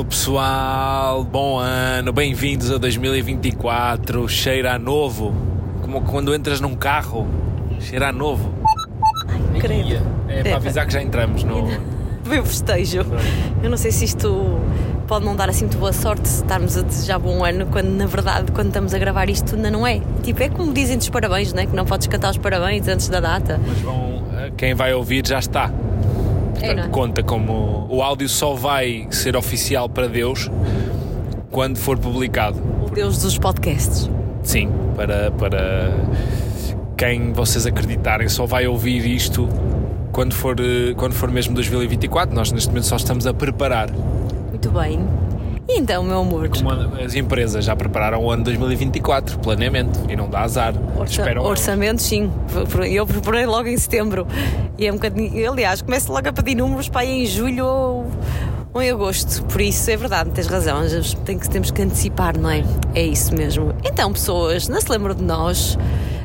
ano, pessoal! Bom ano, bem-vindos a 2024. Cheira a novo, como quando entras num carro, cheira a novo. Ai, credo. É para avisar que já entramos no. Veio festejo. Eu não sei se isto pode não dar assim muito boa sorte se estarmos a desejar bom ano, quando na verdade, quando estamos a gravar isto, ainda não é. Tipo, é como dizem dos parabéns, né? Que não podes cantar os parabéns antes da data. Mas vão, quem vai ouvir já está. Portanto, é? conta como o áudio só vai ser oficial para Deus quando for publicado. O Deus dos podcasts. Sim, para, para quem vocês acreditarem, só vai ouvir isto quando for, eh, quando for mesmo 2024. Nós neste momento só estamos a preparar. Muito bem. E então, meu amor, Como as empresas já prepararam o ano 2024, planeamento, e não dá azar. orça- Esperam orçamento, sim. Eu preparei logo em setembro. E é um bocadinho. Aliás, começo logo a pedir números para ir em julho ou, ou em agosto. Por isso é verdade, tens razão. Tem que, temos que antecipar, não é? É isso mesmo. Então, pessoas, não se lembram de nós?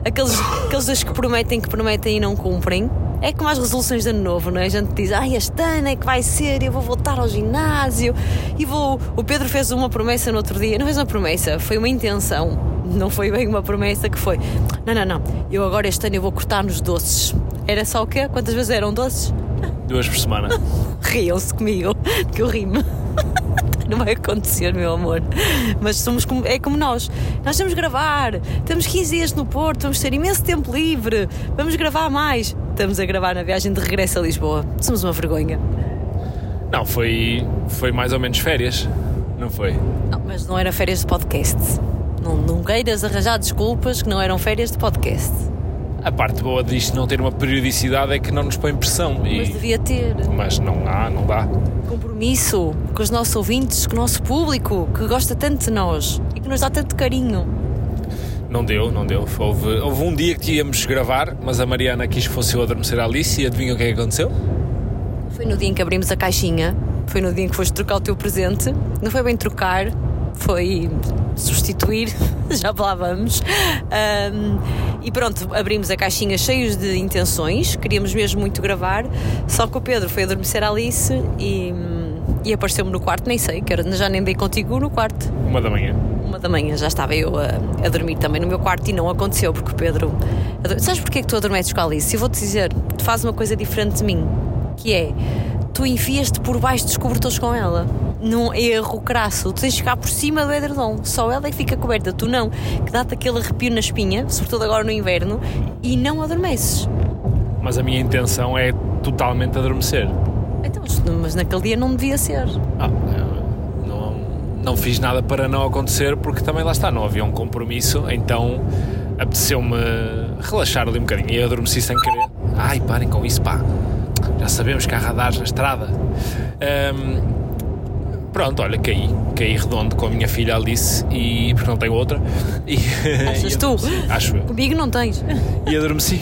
Aqueles, aqueles que prometem, que prometem e não cumprem. É como as resoluções de ano novo, não é? A gente diz, ai, este ano é que vai ser, eu vou voltar ao ginásio e vou. O Pedro fez uma promessa no outro dia, não fez uma promessa, foi uma intenção, não foi bem uma promessa que foi. Não, não, não, eu agora este ano eu vou cortar nos doces. Era só o quê? Quantas vezes eram doces? duas por semana. Riam-se comigo, que eu rimo. Não vai acontecer, meu amor. Mas somos como, é como nós. Nós temos gravar, temos 15 dias no Porto, vamos ter imenso tempo livre, vamos gravar mais. Estamos a gravar na viagem de regresso a Lisboa. Somos uma vergonha. Não, foi, foi mais ou menos férias, não foi? Não, mas não era férias de podcast. Não, não queiras arranjar desculpas que não eram férias de podcast. A parte boa disto não ter uma periodicidade é que não nos põe pressão. Mas E, devia ter mas não há, não dá. compromisso com os nossos ouvintes, com o nosso público que gosta tanto de nós e que nos dá tanto carinho. Não deu, não deu. Houve, houve um dia que íamos gravar, mas a Mariana quis que fosse eu adormecer a Alice e adivinha o que é que aconteceu? Foi no dia em que abrimos a caixinha, foi no dia em que foste trocar o teu presente. Não foi bem trocar, foi substituir, já lá vamos. Ahm, e pronto, abrimos a caixinha cheios de intenções, queríamos mesmo muito gravar, só que o Pedro foi adormecer a Alice e, e apareceu-me no quarto, nem sei, que era, já nem dei contigo no quarto. Uma da manhã. Uma da manhã já estava eu a, a dormir também no meu quarto e não aconteceu porque o Pedro. Sabes porquê que tu adormeces com a Alice? Eu vou-te dizer, tu fazes uma coisa diferente de mim, que é tu enfias-te por baixo dos cobertores com ela. Num erro crasso, tu tens de ficar por cima do edredom, só ela é que fica coberta, tu não, que dá-te aquele arrepio na espinha, sobretudo agora no inverno, e não adormeces. Mas a minha intenção é totalmente adormecer. Então, mas- naquele dia não devia ser. Ah, não, não fiz nada para não acontecer porque também lá está, não havia um compromisso, então apeteceu-me relaxar ali um bocadinho e adormeci sem querer. Ai, parem com isso, pá. Já sabemos que há radares na estrada. Ahm, pronto, olha, caí. Caí redondo com a minha filha Alice e. porque não tenho outra. E, Achas e tu? Acho eu. Comigo não tens. E adormeci.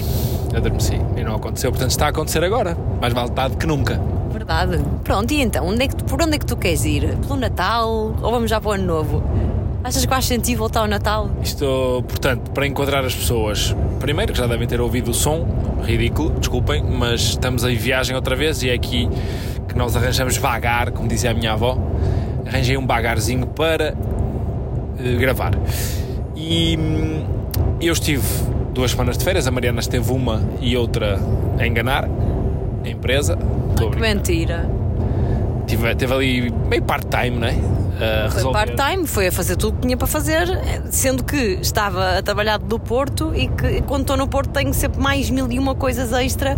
Adormeci. E não aconteceu. Portanto, está a acontecer agora. Mais vale tarde que nunca. Verdade. Pronto, e então, onde é que por onde é que tu queres ir? Pelo Natal ou vamos já para o Ano Novo? Achas que faz sentido voltar ao Natal? Isto, portanto, para enquadrar as pessoas, primeiro que já devem ter ouvido o som, ridículo, desculpem, mas estamos em viagem outra vez e é aqui que nós arranjamos vagar, como dizia a minha avó. Arranjei um bagarzinho para eh, gravar. E hum, eu estive duas semanas de férias, a Mariana esteve uma e outra a enganar a empresa. Estou a Que mentira. Tive, teve ali meio part-time, não é? A Foi part-time, foi a fazer tudo o que tinha para fazer, sendo que estava a trabalhar do Porto e que quando estou no Porto tenho sempre mais mil e uma coisas extra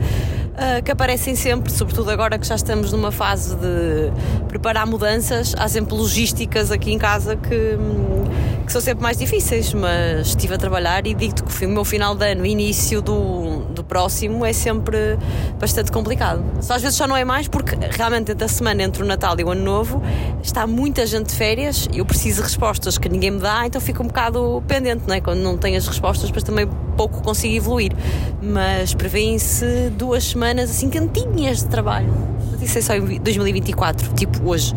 ah, que aparecem sempre, sobretudo agora que já estamos numa fase de preparar mudanças, há sempre logísticas aqui em casa que, hum, que são sempre mais difíceis, mas estive a trabalhar e digo-te que o meu final de ano, início do, do próximo, é sempre bastante complicado. Só às vezes só não é mais porque realmente entre a semana entre o Natal e o Ano Novo está muita gente de férias e eu preciso de respostas que ninguém me dá, então fico um bocado pendente, não é? Quando não tenho as respostas, depois também pouco consigo evoluir. Mas prevêem-se duas semanas assim cantinhas de trabalho. Mas isso é só em 2024, tipo hoje.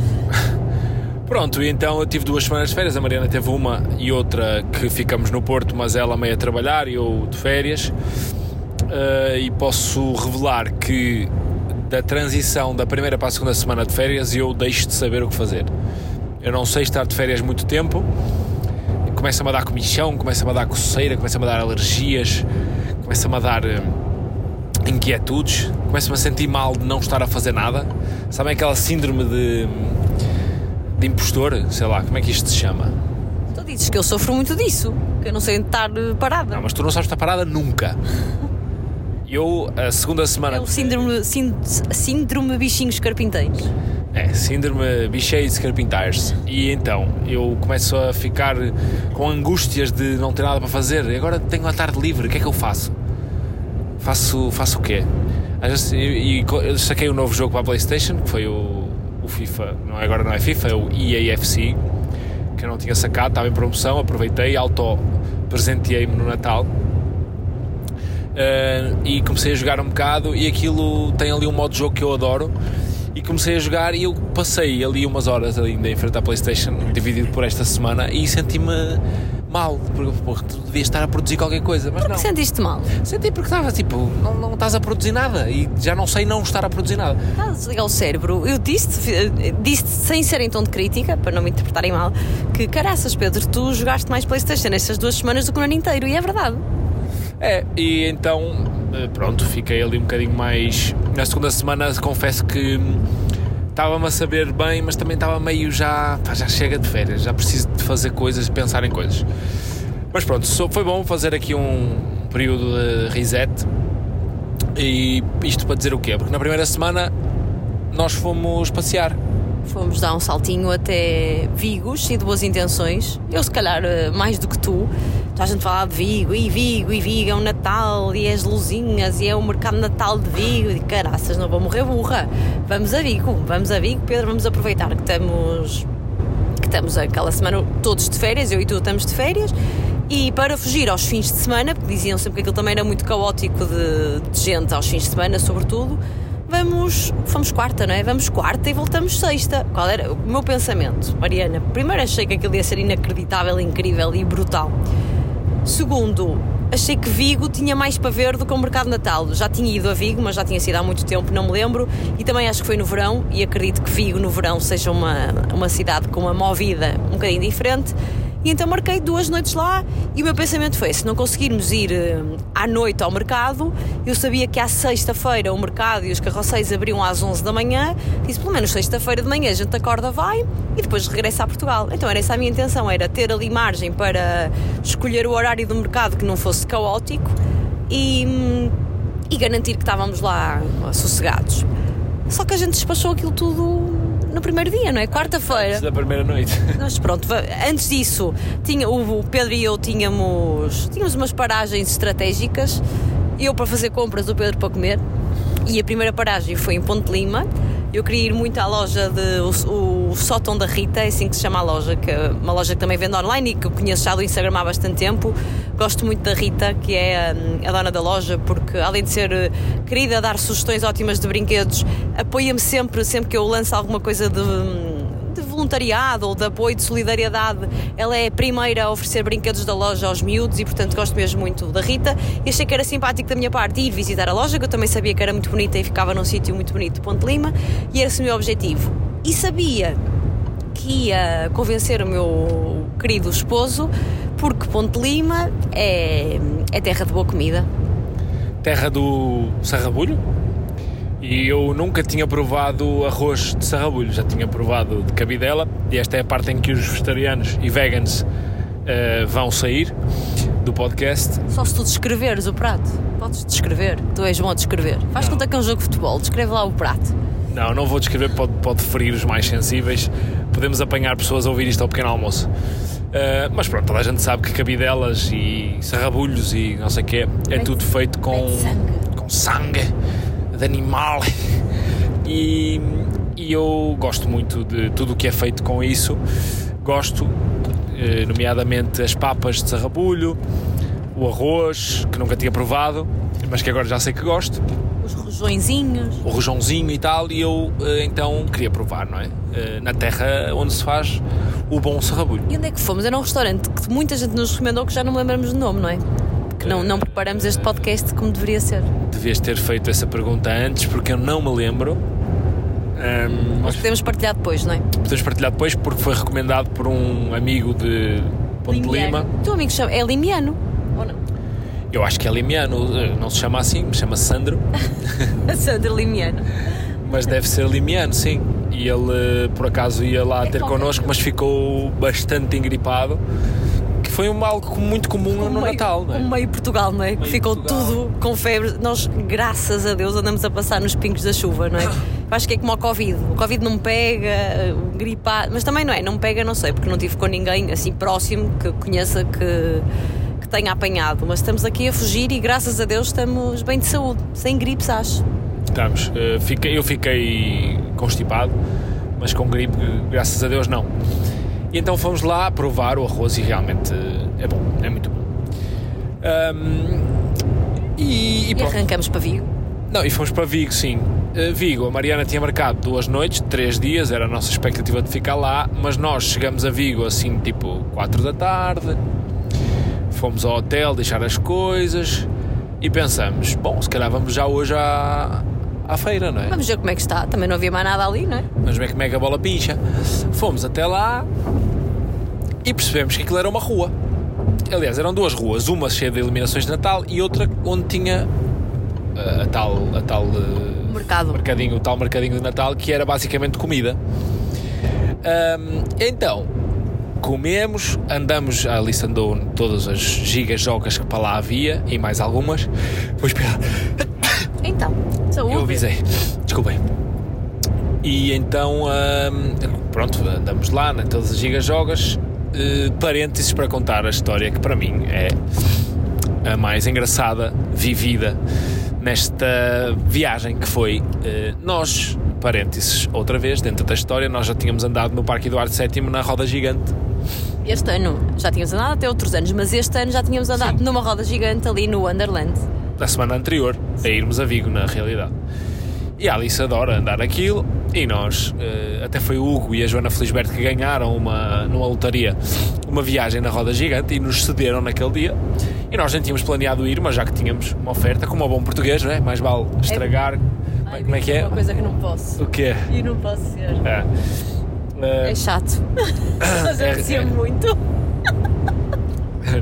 Pronto, então eu tive duas semanas de férias, a Mariana teve uma e outra que ficamos no Porto, mas ela meio a trabalhar e eu de férias. Eh, e posso revelar que da transição da primeira para a segunda semana de férias eu deixo de saber o que fazer. Eu não sei estar de férias muito tempo. Começa-me a dar comichão, começa-me a dar coceira, começa-me a dar alergias, começa-me a dar uh, inquietudes, começo-me a sentir mal de não estar a fazer nada. Sabem aquela síndrome de, de impostor? Sei lá, como é que isto se chama? Tu dizes que eu sofro muito disso, que eu não sei estar eh, parada. Não, mas tu não sabes estar parada nunca. Eu, a segunda semana. É o síndrome, síndrome bichinhos carpinteiros. É, síndrome bicheiros carpinteiros. E então, eu começo a ficar com angústias de não ter nada para fazer. E agora tenho a tarde livre, o que é que eu faço? Faço, faço o quê? E, e saquei um novo jogo para a Playstation, que foi o, o FIFA, não, é, agora não é FIFA, é o EAFC, que eu não tinha sacado, estava em promoção, aproveitei, auto-presenteei-me no Natal. Uh, e comecei a jogar um bocado e aquilo tem ali um modo de jogo que eu adoro. E comecei a jogar e eu passei ali umas horas ainda em frente à Playstation dividido por esta semana e senti-me mal, porque porra, tu devias estar a produzir qualquer coisa, mas Por que não. sentiste mal? Senti porque estava tipo, não, não estás a produzir nada e já não sei não estar a produzir nada. Estás a desligar o cérebro. Eu disse-te, disse sem ser em tom de crítica, para não me interpretarem mal, que caraças, Pedro, tu jogaste mais Playstation estas duas semanas do que no ano inteiro, e é verdade. É, e então, eh, pronto, fiquei ali um bocadinho mais. Na segunda semana, confesso que hum, estava-me a saber bem, mas também estava meio já. Pá, já chega de férias, já preciso de fazer coisas, pensar em coisas. Mas pronto, foi bom fazer aqui um período de reset. E isto para dizer o quê? Porque na primeira semana nós fomos passear. Fomos dar um saltinho até Vigos e de boas intenções. Eu, se calhar, eh, mais do que tu. Está a gente falar de Vigo, e Vigo, e Vigo, é o Natal, e é as luzinhas, e é o mercado Natal de Vigo. E caraças, não vou morrer burra. Vamos a Vigo, vamos a Vigo, Pedro, vamos aproveitar que estamos, que estamos aquela semana todos de férias, eu e tu estamos de férias. E para fugir aos fins de semana, porque diziam sempre que aquilo também era muito caótico de, de gente aos fins de semana, sobretudo, vamos, fomos quarta, não é? Vamos quarta e voltamos sexta. Qual era o meu pensamento? Mariana, primeiro achei que aquilo ia ser inacreditável, incrível e brutal. Segundo, achei que Vigo tinha mais para ver do que o Mercado de Natal. Já tinha ido a Vigo, mas já tinha sido há muito tempo, não me lembro. E também acho que foi no verão, e acredito que Vigo no verão seja uma, uma cidade com uma movida um bocadinho diferente. E então marquei duas noites lá e o meu pensamento foi: se não conseguirmos ir eh, à noite ao mercado, eu sabia que à sexta-feira o mercado e os carroceiros abriam às 11 da manhã, disse pelo menos sexta-feira de manhã a gente acorda, vai e depois regressa a Portugal. Então era essa a minha intenção: era ter ali margem para escolher o horário do mercado que não fosse caótico e, e garantir que estávamos lá sossegados. Só que a gente despachou aquilo tudo no primeiro dia, não é? Quarta-feira. Da primeira noite. Mas pronto, antes disso, tinha, o o Pedro e eu tínhamos, tínhamos umas paragens estratégicas. Eu para fazer compras, o Pedro para comer. E a primeira paragem foi em Ponte Lima. Eu queria ir muito à loja de o, o Sótão da Rita, é assim que se chama a loja, que é uma loja que também vende online e que eu conheço já do Instagram há bastante tempo. Gosto muito da Rita, que é hum, a dona da loja, porque além de ser eh, querida, dar sugestões ótimas de brinquedos, apoia-me sempre, sempre que eu lanço alguma coisa de, hum, de voluntariado ou de apoio de solidariedade. Ela é a primeira a oferecer brinquedos da loja aos miúdos e, portanto, gosto mesmo muito da Rita. E achei que era simpático da minha parte ir visitar a loja, que eu também sabia que era muito bonita e ficava num sítio muito bonito Ponte Lima, e era esse o meu objetivo. E sabia que ia convencer o meu querido esposo, porque Ponte Lima é, é terra de boa comida. terra do sarrabulho e eu nunca tinha provado arroz de sarrabulho, já tinha provado de cabidela e esta é a parte em que os vegetarianos e vegans eh, vão sair do podcast. Só se tu descreveres o prato. Podes descrever. Tu és bom a descrever. Faz Não. conta que é um jogo de futebol. Descreve lá o prato. Não, não vou descrever, pode, pode ferir os mais sensíveis. Podemos apanhar pessoas a ouvir isto ao pequeno almoço. Eh, mas pronto, toda a gente sabe que cabidelas e sarrabulhos e não sei o quê é tudo feito com com sangue de animal e, e eu gosto muito de tudo o que é feito com isso. Gosto, eh, nomeadamente as papas de sarrabulho, o arroz, que nunca tinha provado, mas que agora já sei que gosto, Os rojõezinhos. o rojãozinho e tal, e eu eh, então queria provar, não é? Eh, Na terra onde se faz o bom sarrabulho. E onde é que fomos? Era um restaurante que muita gente nos recomendou que já não lembramos do nome, não é? Que não, não preparamos este podcast como deveria ser. Devias ter feito essa pergunta antes, porque eu não me lembro. Um, Mas podemos partilhar depois, não é? podemos partilhar depois porque foi recomendado por um amigo de Ponte de Lima. O teu amigo chama- é limiano? Ou não? Eu acho que é limiano, eh, não se chama assim, chama Sandro, Sandra Limiano. mas deve ser limiano, sim. E ele eh, por acaso ia lá ter qualquer connosco, mas ficou bastante engripado, que foi um algo muito comum no meio, Natal, não é? como meio Portugal, não é? Que Meio ficou Portugal. tudo com febre. Nós, graças a Deus, andamos a passar nos pingos da chuva, não é? Acho que é como o Covid. O Covid não me pega, o gripar, mas também não é, não me pega, não sei, porque não tive com ninguém assim próximo que conheça que, que tenha apanhado. Mas estamos aqui a fugir e graças a Deus estamos bem de saúde, sem gripes, acho. Estamos. eh, eu fiquei constipado, mas com gripe, graças a Deus, não. E então fomos lá provar o arroz e realmente é bom, é muito bom. Ahm, e, e E arrancamos para Vigo. Não, e fomos para Vigo, sim. Eh, Vigo, a Mariana tinha marcado duas noites, três dias, era a nossa expectativa de ficar lá, mas nós chegamos a Vigo assim, tipo, quatro da tarde, fomos ao hotel deixar as coisas e pensamos, bom, se calhar vamos já hoje à, à feira, não é? Vamos ver como é que está. Também não havia mais nada ali, não é? Vamos ver como é que a bola pincha. Fomos até lá e percebemos que aquilo era uma rua. Aliás, eram duas ruas, uma cheia de iluminações de Natal e outra onde tinha eh, a tal, a tal eh, Mercado. mercadinho, o tal mercadinho de Natal que era basicamente comida. Ahm, então, comemos, andamos, a Alice andou todas as gigas-jogas que para lá havia e mais algumas. Vou esperar. Então, saúde. Eu avisei. Desculpem. E então, hum, pronto, andamos lá, né, todas as gigas-jogas. Uh, parênteses para contar a história que para mim é a mais engraçada vivida nesta viagem que foi uh, nós, parênteses, outra vez, dentro da história, nós já tínhamos andado no Parque Eduardo VII na roda gigante. Este ano já tínhamos andado até outros anos, mas este ano já tínhamos andado numa roda gigante ali no Wonderland. da semana anterior a irmos a Vigo, na realidade. E a Alice adora andar aquilo e nós, eh, até foi o Hugo e a Joana Felisberto que ganharam uma, numa lotaria uma viagem na roda gigante e nos cederam naquele dia. E nós nem tínhamos planeado ir, mas já que tínhamos uma oferta, como um bom português, não é? mais vale estragar. Como é que é? Uma coisa que não posso. O quê? E não posso ser. É. Eh, É chato. Mas É- aprecia é- muito.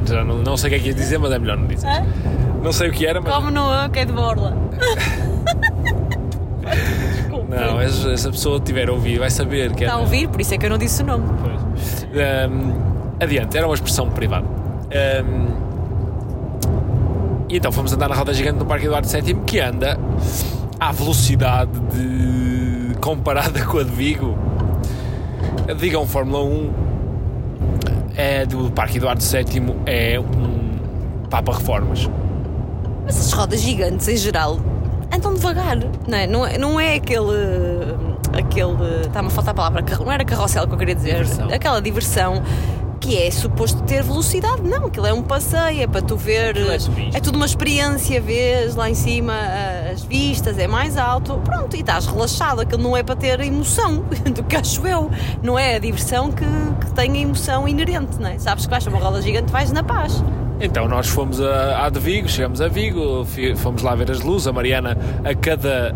já não, não sei o que é que ia dizer, mas é melhor não dizer. Hã? Não sei o que era, mas. Como no que é de borla. Desculpa. Não, essa, essa pessoa tiver a ouvir vai saber que é. Está a ouvir, por isso é que eu não disse o nome. Pois. Ahm, adiante, era uma expressão privada. Ahm, e então fomos andar na roda gigante no Parque Eduardo VII que anda à velocidade de. comparada com a de Vigo. A de Vigo é um Fórmula 1, é do Parque Eduardo VII é um Papa Reformas. Mas as rodas gigantes, em geral, andam devagar. Não é, não é, não é aquele. aquele. Está-me a faltar a palavra. Não era carrossel que eu queria dizer. Diversão. Aquela diversão que é suposto ter velocidade. Não, aquilo é um passeio, é para tu ver. É subir. É tudo uma experiência, vês lá em cima as vistas, é mais alto. Pronto, e estás relaxado. Aquilo não é para ter emoção, do que acho eu. Não é a diversão que, que tem a emoção inerente, não é? Sabes que vais para uma roda gigante, vais na paz. Então nós fomos a, à de Vigo, chegamos a Vigo, fomos lá ver as luzes. A Mariana, a cada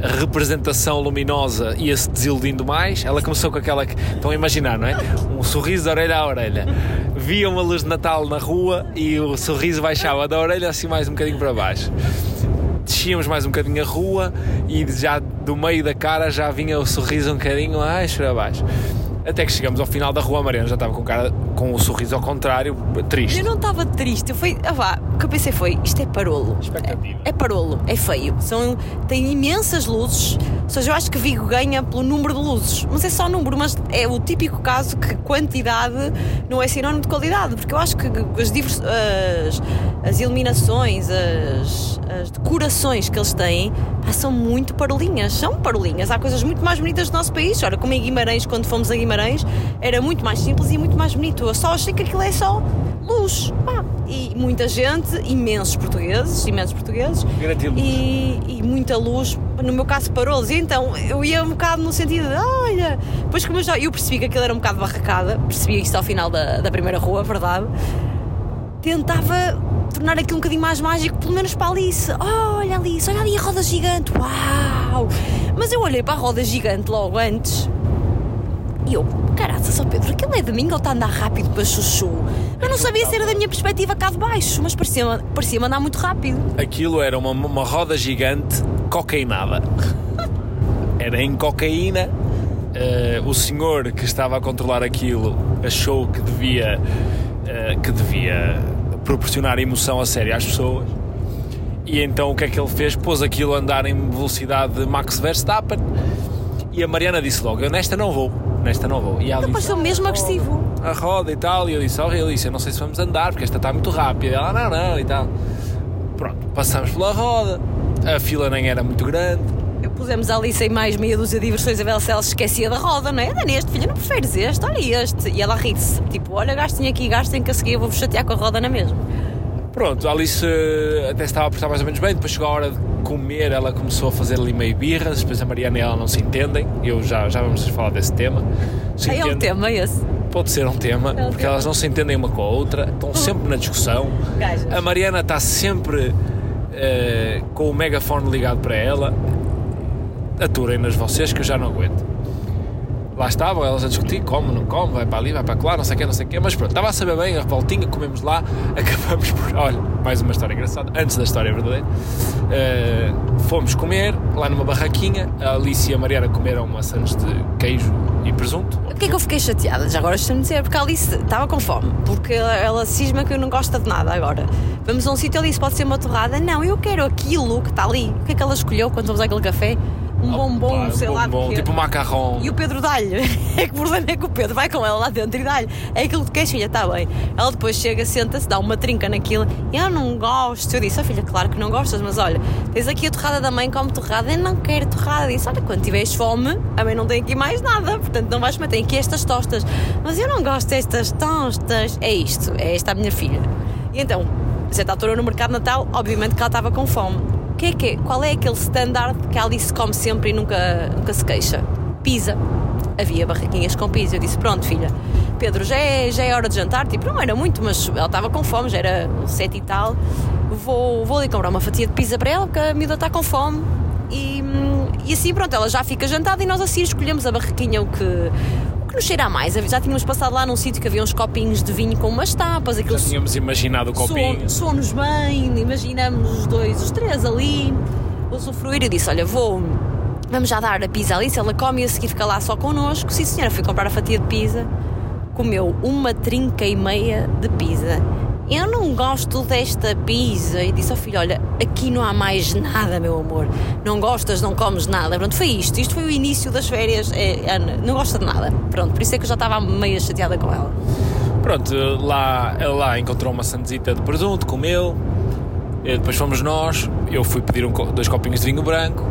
representação luminosa, ia-se desiludindo mais. Ela começou com aquela que. Estão a imaginar, não é? Um sorriso de orelha a orelha. Via uma luz de Natal na rua e o sorriso baixava da orelha assim mais um bocadinho para baixo. Descíamos mais um bocadinho a rua e já do meio da cara já vinha o sorriso um bocadinho mais para baixo. Até que chegamos ao final da rua, a Mariana já estava com, cara, com o sorriso ao contrário, triste. Eu não estava triste, eu fui. Ah, vá, o que eu pensei foi: isto é parolo. Expectativa. É, é parolo, é feio. São, tem imensas luzes. Ou seja, eu acho que Vigo ganha pelo número de luzes. Mas é só número, mas é o típico caso que quantidade não é sinónimo de qualidade. Porque eu acho que as, divers- as, as iluminações, as, as decorações que eles têm pá, são muito parolinhas. São parolinhas. Há coisas muito mais bonitas do nosso país. Olha, como em Guimarães, quando fomos a Guimarães, era muito mais simples e muito mais bonito. Eu só achei que aquilo é só luz. Pá. E muita gente, imensos portugueses, imensos portugueses, e, e muita luz, no meu caso parou-los. E então eu ia um bocado no sentido de, olha, depois como eu já eu percebi que aquilo era um bocado barracada, percebi isto ao final da, da primeira rua, verdade. Tentava tornar aquilo um bocadinho mais mágico, pelo menos para a Alice. Oh, olha Alice, olha ali a roda gigante, uau! Mas eu olhei para a roda gigante logo antes e eu, caraca, só Pedro, aquilo é de mim ou está a andar rápido para chuchu? Eu não sabia se era da minha perspectiva cá de baixo, mas parecia, parecia andar muito rápido. Aquilo era uma, uma roda gigante cocainada. Era em cocaína. Uh, o senhor que estava a controlar aquilo achou que devia, uh, que devia proporcionar emoção a sério às pessoas. E então o que é que ele fez? Pôs aquilo a andar em velocidade de Max Verstappen. E a Mariana disse logo: Eu nesta não vou nesta não vou. E ela pareceu mesmo agressivo. A roda e tal, e eu disse, oh Alice, eu não sei se vamos andar, porque esta está muito rápida. E ela, não, não, e tal. Pronto, passamos pela roda, a fila nem era muito grande. Pusemos a Alice em mais meia dúzia de diversões a ver se esquecia da roda, não é? Anda neste, filha, não preferes este, olha este. E ela ri-se, tipo, olha, gastem aqui, gastem que a seguir eu vou-vos chatear com a roda na mesma. Pronto, a Alice eh, até estava a prestar mais ou menos bem, depois chegou a hora de comer, ela começou a fazer ali meio birras, depois a Mariana e ela não se entendem, eu já, já vamos falar desse tema. Se é um tema esse? Pode ser um tema, é um porque tema. elas não se entendem uma com a outra, estão hum. sempre na discussão. Gajas. A Mariana está sempre uh, com o megafone ligado para ela. Aturem-nas vocês que eu já não aguento lá estavam elas a discutir como, não come, vai para ali, vai para lá, não sei o quê, não sei o quê, mas pronto, estava a saber bem, a revoltinha, comemos lá, acabamos por, olha, mais uma história engraçada, antes da história verdadeira, uh, fomos comer lá numa barraquinha, a Alice e a Mariana comeram maçãs de queijo e presunto. O que é que eu fiquei chateada? Já agora estou-me dizer, porque a Alice estava com fome, porque ela, ela cisma que eu não gosta de nada agora. Vamos a um sítio, Alice, pode ser uma torrada? Não, eu quero aquilo que está ali. O que é que ela escolheu quando vamos àquele café? Um bombom, sei um bombom, lá. Tipo um macarrão. E o Pedro dá-lhe. É que o problema é que o Pedro vai com ela lá dentro e dá-lhe. É aquilo que queres, filha, está bem. Ela depois chega, senta-se, dá uma trinca naquilo. E eu não gosto. Eu disse, oh, filha, claro que não gostas, mas olha, tens aqui a torrada da mãe, come torrada. Eu não quero torrada. E disse, olha, quando tiveres fome, a mãe não tem aqui mais nada. Portanto, não vais meter aqui estas tostas. Mas eu não gosto destas tostas. É isto, é esta a minha filha. E então, certa altura no mercado de Natal, obviamente que ela estava com fome que é que é? Qual é aquele standard que a Alice come sempre e nunca, nunca se queixa? Pizza. Havia barraquinhas com pizza. Eu disse: Pronto, filha, Pedro, já é, já é hora de jantar. Tipo, não era muito, mas ela estava com fome, já era sete e tal. Vou, vou ali comprar uma fatia de pizza para ela, porque a miúda está com fome. E, e assim, pronto, ela já fica jantada e nós assim escolhemos a barraquinha o que, que nos cheira a mais. Já tínhamos passado lá num sítio que havia uns copinhos de vinho com umas tapas. Já tínhamos imaginado o copinho. Soou-nos bem, imaginamos os dois, os três ali, usufruir. Eu disse: Olha, vou. Vamos já dar a pizza ali, se ela come e a seguir fica lá só connosco. Sim, senhora, fui comprar a fatia de pizza. Comeu uma trinca e meia de pizza eu não gosto desta pizza. E disse ao filho: Olha, aqui não há mais nada, meu amor. Não gostas, não comes nada. Pronto, foi isto. Isto foi o início das férias. É, Ana, não gosta de nada. Pronto, por isso é que eu já estava meio chateada com ela. Pronto, lá, ela lá encontrou uma sanzita de presunto, comeu. Depois fomos nós. Eu fui pedir um, dois copinhos de vinho branco.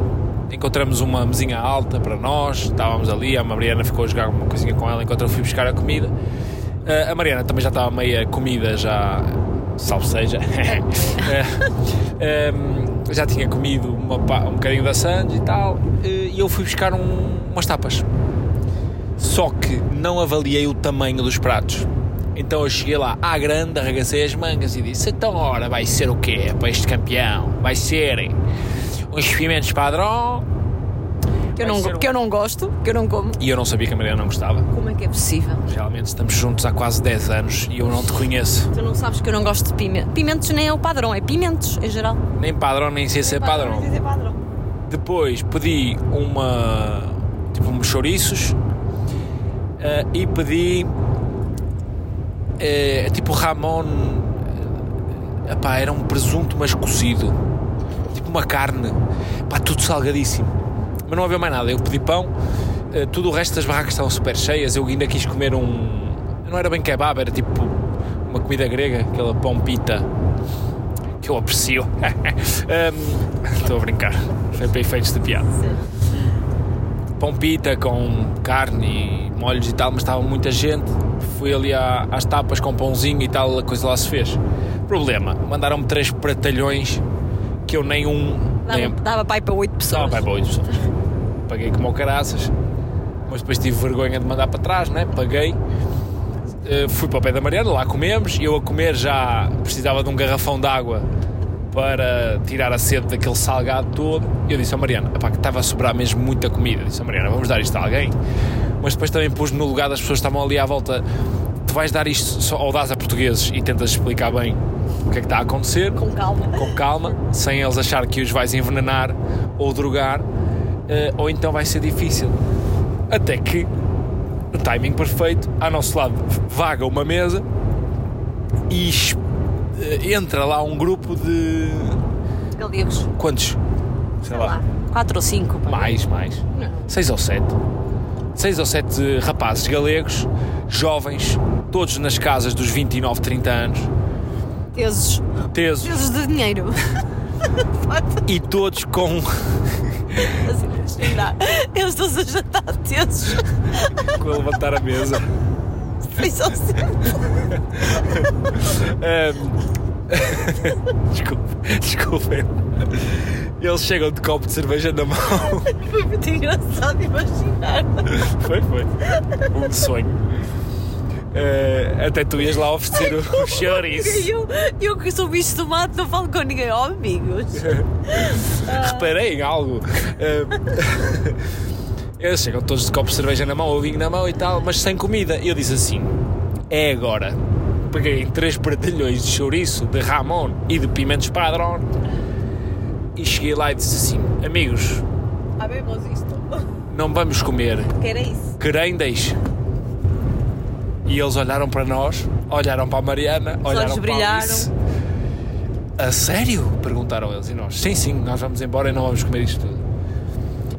Encontramos uma mesinha alta para nós. Estávamos ali. A Mariana ficou a jogar uma coisinha com ela enquanto eu fui buscar a comida. Uh, a Mariana também já estava meia comida, já. Salve seja. um, já tinha comido uma, um bocadinho da sandes e tal. E eu fui buscar um, umas tapas. Só que não avaliei o tamanho dos pratos. Então eu cheguei lá à grande, arregacei as mangas e disse: Então, ora, vai ser o quê para este campeão? Vai ser uns pimentos padrão que eu, não, que eu não gosto, que eu não como. E eu não sabia que a Mariana não gostava. Como é que é possível? Realmente estamos juntos há quase 10 anos e eu não te conheço. Tu não sabes que eu não gosto de pimentos. Pimentos nem é o padrão, é pimentos em geral. Nem padrão, nem sei se é padrão. Nem sei padrão. Depois pedi uma. tipo uns chouriços uh, e pedi. Uh, tipo Ramon. Epá, era um presunto, mas cozido. Tipo uma carne. Pá, tudo salgadíssimo mas não havia mais nada. Eu pedi pão, uh, tudo o resto das barracas estavam super cheias. Eu ainda quis comer um. Não era bem kebab, era tipo uma comida grega, aquela pão pita que eu aprecio. Estou um, a brincar, foi para efeitos de piada. Pão pita com carne e molhos e tal, mas estava muita gente. Fui ali à, às tapas com pãozinho e tal, a coisa lá se fez. Problema, mandaram-me três pratalhões que eu nem um. Dava, nem... dava pai para oito pessoas. Dava pai para oito pessoas paguei como o caraças, mas depois tive vergonha de mandar para trás, né? Paguei. eh, fui para o pé da Mariana, lá comemos. Eu a comer já precisava de um garrafão de água para tirar a sede daquele salgado todo. Eu disse a Mariana, epá, que estava a sobrar mesmo muita comida. Eu disse a Mariana, vamos dar isto a alguém. Mas depois também pus-me no lugar das pessoas que estavam ali à volta. Tu vais dar isto só, ou dás a portugueses e tentas explicar bem o que é que está a acontecer. Com calma. Com calma, sem eles achar que os vais envenenar ou drogar, ou então vai ser difícil. Até que, timing perfeito, ao nosso lado vaga uma mesa e eh, entra lá um grupo de. Galegos. Quantos? Sei Sei lá. lá. Quatro ou cinco. Mais, mais. Não. Seis ou sete. Seis ou sete rapazes galegos, jovens, todos nas casas dos 29, 30 anos, Tesos. tesos Tesos de dinheiro. e todos com. Assim. Eles todos a jantar tesos. com a levantar a mesa. Seis ou sete. Ahm, Desculpe, desculpem. Eles chegam de copo de cerveja na mão. Foi muito engraçado imaginar. Foi, foi. Um sonho. Eh, até tu ias lá oferecer o, o chouriço. Eu, eu que sou bicho do mato, não falo com ninguém. Oh, amigos. Reparei em algo. Ahm, Eles chegam todos de copo de cerveja na mão, ou vinho na mão e tal, mas sem comida. Eu disse assim: é agora. Peguei três pratilhões de chouriço, de ramon e de pimentos padrão e cheguei lá e disse assim: amigos, isto. não vamos comer Que era isso? querendes. E eles olharam para nós, olharam para a Mariana, olharam olhos para a brilharam. Alice. A sério? Perguntaram eles e nós. Sim, sim, nós vamos embora e não vamos comer isto tudo.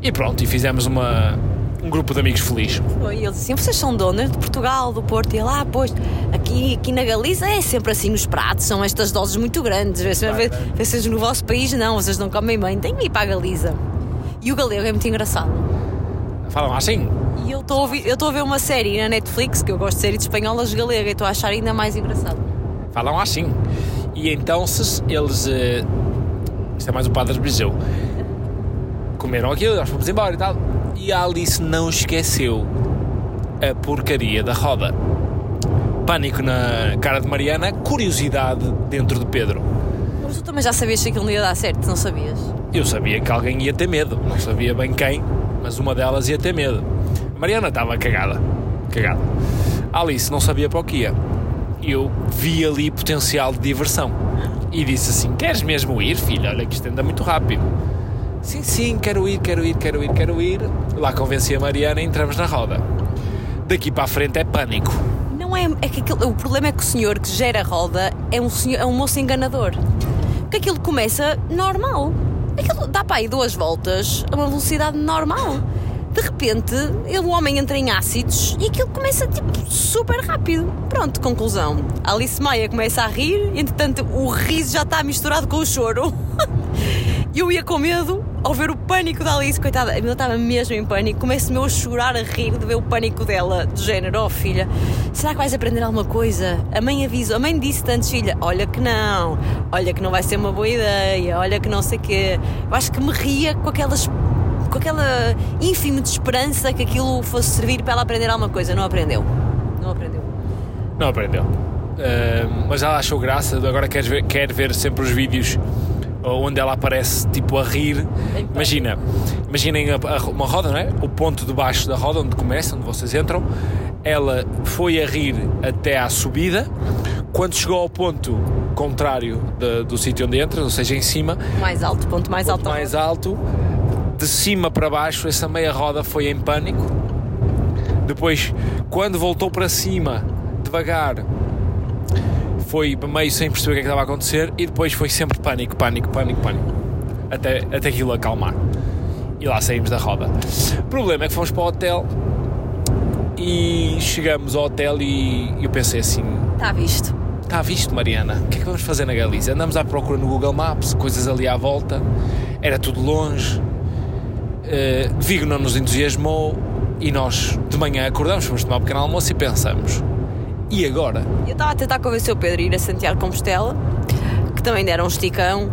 E pronto, e fizemos uma, um grupo de amigos feliz. Foi, e eles assim, vocês são donas de Portugal, do Porto, e lá, pois, aqui, aqui na Galiza é sempre assim os pratos, são estas doses muito grandes, se vê- vocês no vosso país não, vocês não comem bem, tem que ir para a Galiza. E o galego é muito engraçado. Falam assim. E eu estou a ouvir- eu estou a ver uma série na Netflix, que eu gosto de séries espanholas galega, e estou a achar ainda mais engraçado. Falam assim. E então se eles. eh, isto é mais o Padre Viseu. Comeram aquilo, nós fomos embora e tal. E a Alice não esqueceu a porcaria da roda. Pânico na cara de Mariana, curiosidade dentro de Pedro. Mas tu também já sabias que aquilo não ia dar certo, não sabias? Eu sabia que alguém ia ter medo, não sabia bem quem, mas uma delas ia ter medo. Mariana estava cagada. Cagada. Alice não sabia para o que ia. Eu vi ali potencial de diversão. E disse assim: Queres mesmo ir, filha? Olha que isto anda muito rápido. Sim, sim, quero ir, quero ir, quero ir, quero ir. Lá convenci a Mariana e entramos na roda. Daqui para a frente é pânico. Não é, é que aquilo- o problema é que o senhor que gera a roda é um, senhor, é um moço enganador. Porque aquilo começa normal. Aquilo dá para aí duas voltas a uma velocidade normal. De repente, ele, o homem entra em ácidos e aquilo começa tipo super rápido. Pronto, conclusão. A Alice Maia começa a rir, entretanto o riso já está misturado com o choro. Eu ia com medo ao ver o pânico da Alice, coitada, ela estava mesmo em pânico. Começo-me a chorar, a rir de ver o pânico dela, do género: Oh filha, será que vais aprender alguma coisa? A mãe avisou, a mãe disse antes, filha: Olha que não, olha que não vai ser uma boa ideia, olha que não sei o quê. Eu acho que me ria com aquelas. Com aquela ínfimo de esperança que aquilo fosse servir para ela aprender alguma coisa. Não aprendeu. Não aprendeu. Não aprendeu. Ah, mas ela achou graça, agora quer ver, quer ver sempre os vídeos onde ela aparece tipo a rir. Imagina, imaginem uma roda, não é? O ponto de baixo da roda, onde começa, onde vocês entram. Ela foi a rir até à subida. Quando chegou ao ponto contrário da- do sítio onde entra, ou seja, em cima, Mais alto, ponto mais alto. ponto mais alto, de cima para baixo, essa meia roda foi em pânico. Depois, quando voltou para cima, devagar, foi meio sem perceber o que é que estava a acontecer e depois foi sempre pânico, pânico, pânico, pânico. Até, até aquilo acalmar. E lá saímos da roda. O problema é que fomos para o hotel e chegamos ao hotel e eu pensei assim, Está visto. Está visto, Mariana? O que é que vamos fazer na Galiza? Andamos à procura no Google Maps, coisas ali à volta, era tudo longe, eh, Vigo não nos entusiasmou e nós de manhã acordamos, fomos tomar um pequeno almoço e pensamos: e agora? Eu estava a tentar convencer o Pedro a ir a Santiago Compostela, que também deram um esticão,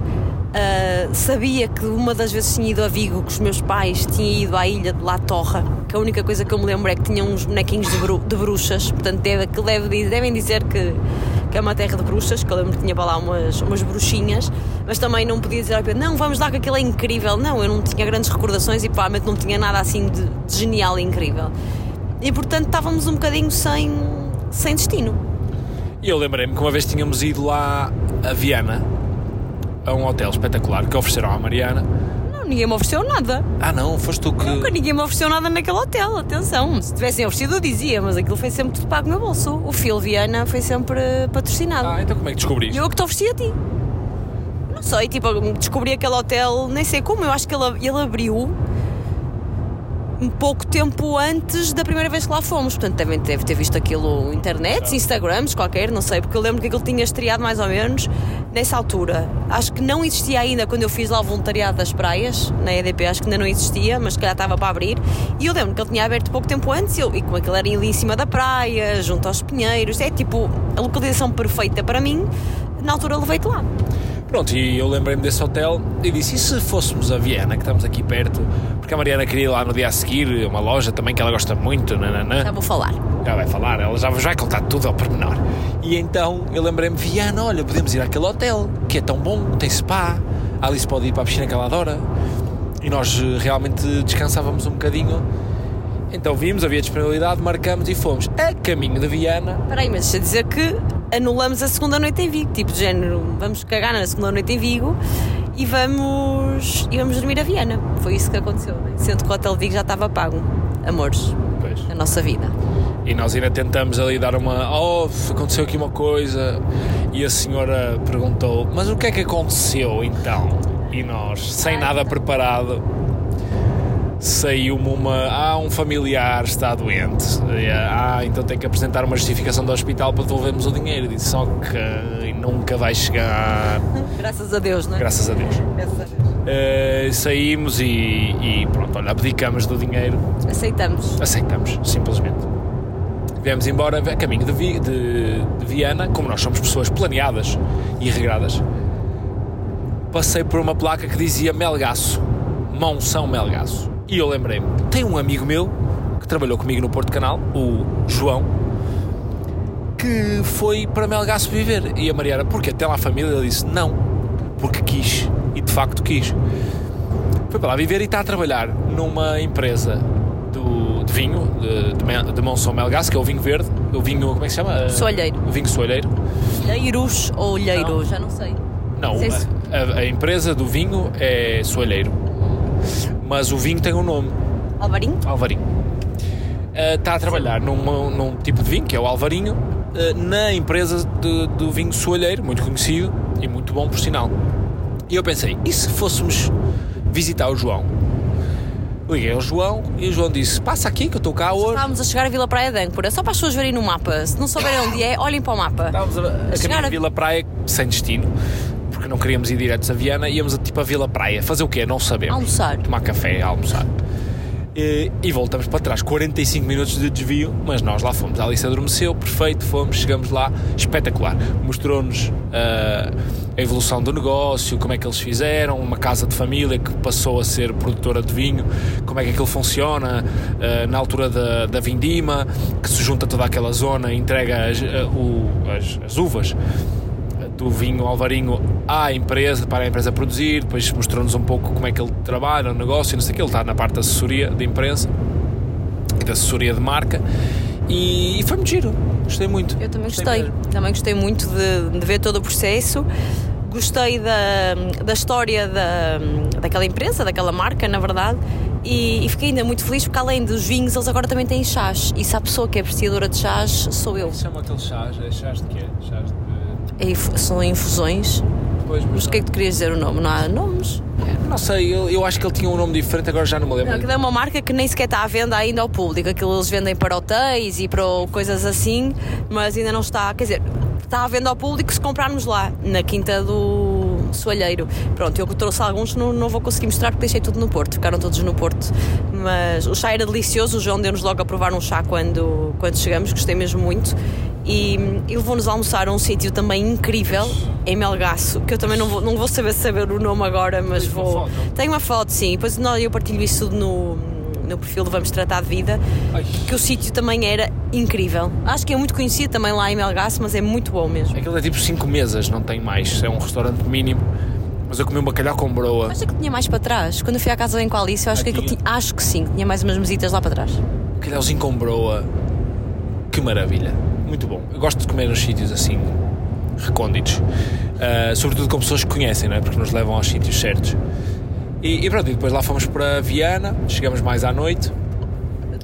Uh, sabia que uma das vezes tinha ido a Vigo com os meus pais, tinha ido à ilha de La Torre, que a única coisa que eu me lembro é que tinha uns bonequinhos de, bru de bruxas, portanto deve, que deve, devem dizer que, que é uma terra de bruxas, que eu lembro que tinha para lá umas, umas bruxinhas, mas também não podia dizer ao Pedro, não, vamos lá que aquilo é incrível. Não, eu não tinha grandes recordações e provavelmente não tinha nada assim de, de genial e incrível. E portanto estávamos um bocadinho sem, sem destino. E eu lembrei-me que uma vez tínhamos ido lá a Viana a um hotel espetacular que ofereceram à Mariana. Ninguém me ofereceu nada. Ah, não, foste tu que. Nunca ninguém me ofereceu nada naquele hotel, atenção. Se tivessem oferecido, eu dizia, mas aquilo foi sempre tudo pago no meu bolso. O Phil Viana foi sempre patrocinado. Ah, então como é que descobriste? Eu que te ofereci a ti. Não sei, tipo, descobri aquele hotel, nem sei como, eu acho que ele, ele abriu um pouco tempo antes da primeira vez que lá fomos. Portanto, devem deve ter visto aquilo internet, Instagrams, qualquer, não sei, porque eu lembro que aquilo tinha estreado mais ou menos nessa altura. Acho que não existia ainda quando eu fiz lá o voluntariado das praias, na EDP, acho que ainda não existia, mas que já estava para abrir. E eu lembro que ele tinha aberto pouco tempo antes e, eu, e como aquilo era ali em cima da praia, junto aos pinheiros, é tipo a localização perfeita para mim, na altura levei-te lá. Pronto, e eu lembrei-me desse hotel e disse: e se fôssemos a Viena, que estamos aqui perto? Porque a Mariana queria ir lá no dia a seguir, uma loja também que ela gosta muito. Nananã. Já vou falar. Já vai falar, ela já vai contar tudo ao pormenor. E então eu lembrei-me: Viana, olha, podemos ir àquele hotel que é tão bom, tem spa, a Alice pode ir para a piscina que ela adora. E nós eh, realmente descansávamos um bocadinho. Então vimos, havia disponibilidade, marcamos e fomos a caminho de Viana. Espera aí, mas deixa dizer que anulamos a segunda noite em Vigo. Tipo, de género, vamos cagar na segunda noite em Vigo e vamos, e vamos dormir a Viana. Foi isso que aconteceu, né? sendo que o Hotel Vigo já estava pago. Amores, Pois. a nossa vida. E nós ainda tentamos ali dar uma. Oh, aconteceu aqui uma coisa. E a senhora perguntou: Mas o que é que aconteceu então? E nós, sem nada preparado, saiu-me uma. Ah, um familiar está doente. E, Ah, então tem que apresentar uma justificação do hospital para devolvermos o dinheiro. Disse: Ok, nunca vai chegar. Graças a Deus, não é? Graças a Deus. Graças a Deus. Eh, saímos e, e pronto, olha, abdicamos do dinheiro. Aceitamos. Aceitamos, simplesmente. Viemos embora a caminho de, Vi- de, de Viana, como nós somos pessoas planeadas e regradas. Passei por uma placa que dizia Melgaço, Monção Melgaço. E eu lembrei-me, tem um amigo meu que trabalhou comigo no Porto Canal, o João, que foi para Melgaço viver. E a Mariana, porquê? Tem lá a família? Disse, não, porque quis. E de facto quis. Foi para lá viver e está a trabalhar numa empresa do, de vinho, de, de, de Monção Melgaço, que é o vinho verde. O vinho, como é que se chama? Soalheiro. O vinho soalheiro. Leiros ou Olheiro, já não sei. Não, a, a- a empresa do vinho é soalheiro. Mas o vinho tem um nome, Alvarinho? Alvarinho. Eh, Está a trabalhar numa- num tipo de vinho, que é o Alvarinho, eh, na empresa de- do vinho soalheiro, muito conhecido e muito bom por sinal. E eu pensei, e se fôssemos visitar o João? Liguei ao João e o João disse: Passa aqui que eu estou cá hoje. Estávamos a chegar a Vila Praia de Âncora, só para as pessoas verem no mapa. Se não souberem onde é, olhem para o mapa. Estávamos a, a chegar caminho a- Vila Praia sem destino, porque não queríamos ir diretos a Viana, íamos a, tipo a Vila Praia. Fazer o quê? Não sabemos. Almoçar. Tomar café, almoçar. E, e voltamos para trás, 45 minutos de desvio, mas nós lá fomos. A Alice adormeceu, perfeito, fomos, chegamos lá, espetacular. Mostrou-nos ah, a evolução do negócio, como é que eles fizeram, uma casa de família que passou a ser produtora de vinho, como é que aquilo funciona ah, na altura da, da vindima, que se junta toda aquela zona entrega as, ah, o- as- as uvas do vinho Alvarinho à empresa, para a empresa produzir, depois mostrou-nos um pouco como é que ele trabalha, o negócio, não sei o que, ele está na parte da assessoria de imprensa e da assessoria de marca e, foi muito giro, gostei muito. Eu também gostei. mesmo. Também gostei muito de, de ver todo o processo. Gostei da, da história da, daquela empresa, daquela marca, na verdade. E, e fiquei ainda muito feliz porque, além dos vinhos, eles agora também têm chás. E se a pessoa que é apreciadora de chás, sou eu. Chama aqueles chás, é chás de quê? Chás de... É são infusões. Pois, Mas o que é que tu querias dizer o nome? Não há nomes? Não sei, eu, eu acho que ele tinha um nome diferente, agora já não me lembro. Não, aquilo é uma marca que nem sequer está à venda ainda ao público. Aquilo eles vendem para hotéis e para coisas assim, mas ainda não está. Quer dizer, está à venda ao público se comprarmos lá, na quinta do, soalheiro. Pronto, eu trouxe alguns, não, não vou conseguir mostrar porque deixei tudo no Porto, ficaram todos no Porto. Mas o chá era delicioso, o João deu-nos logo a provar um chá quando, quando chegamos, gostei mesmo muito. E, e levou-nos a almoçar a um sítio também incrível, em Melgaço, que eu também não vou, não vou saber saber o nome agora, mas uma vou. foto? Tenho uma foto, sim, depois eu partilho isso no, no perfil do Vamos Tratar de Vida, Ai. que o sítio também era incrível. Acho que é muito conhecido também lá em Melgaço, mas é muito bom mesmo. Aquilo é tipo 5 mesas, não tem mais. É um restaurante mínimo. Mas eu comi um bacalhau com broa. Acho que tinha mais para trás. Quando eu fui à casa bem com a Alice, eu acho Ah, que tinha? acho que sim, tinha mais umas mesitas lá para trás. Bacalhauzinho com broa. Que maravilha. Muito bom. Eu gosto de comer nos sítios assim, recônditos. Ah, sobretudo com pessoas que conhecem, não é? Porque nos levam aos sítios certos. E, e pronto, e depois lá fomos para Viana, chegamos mais à noite.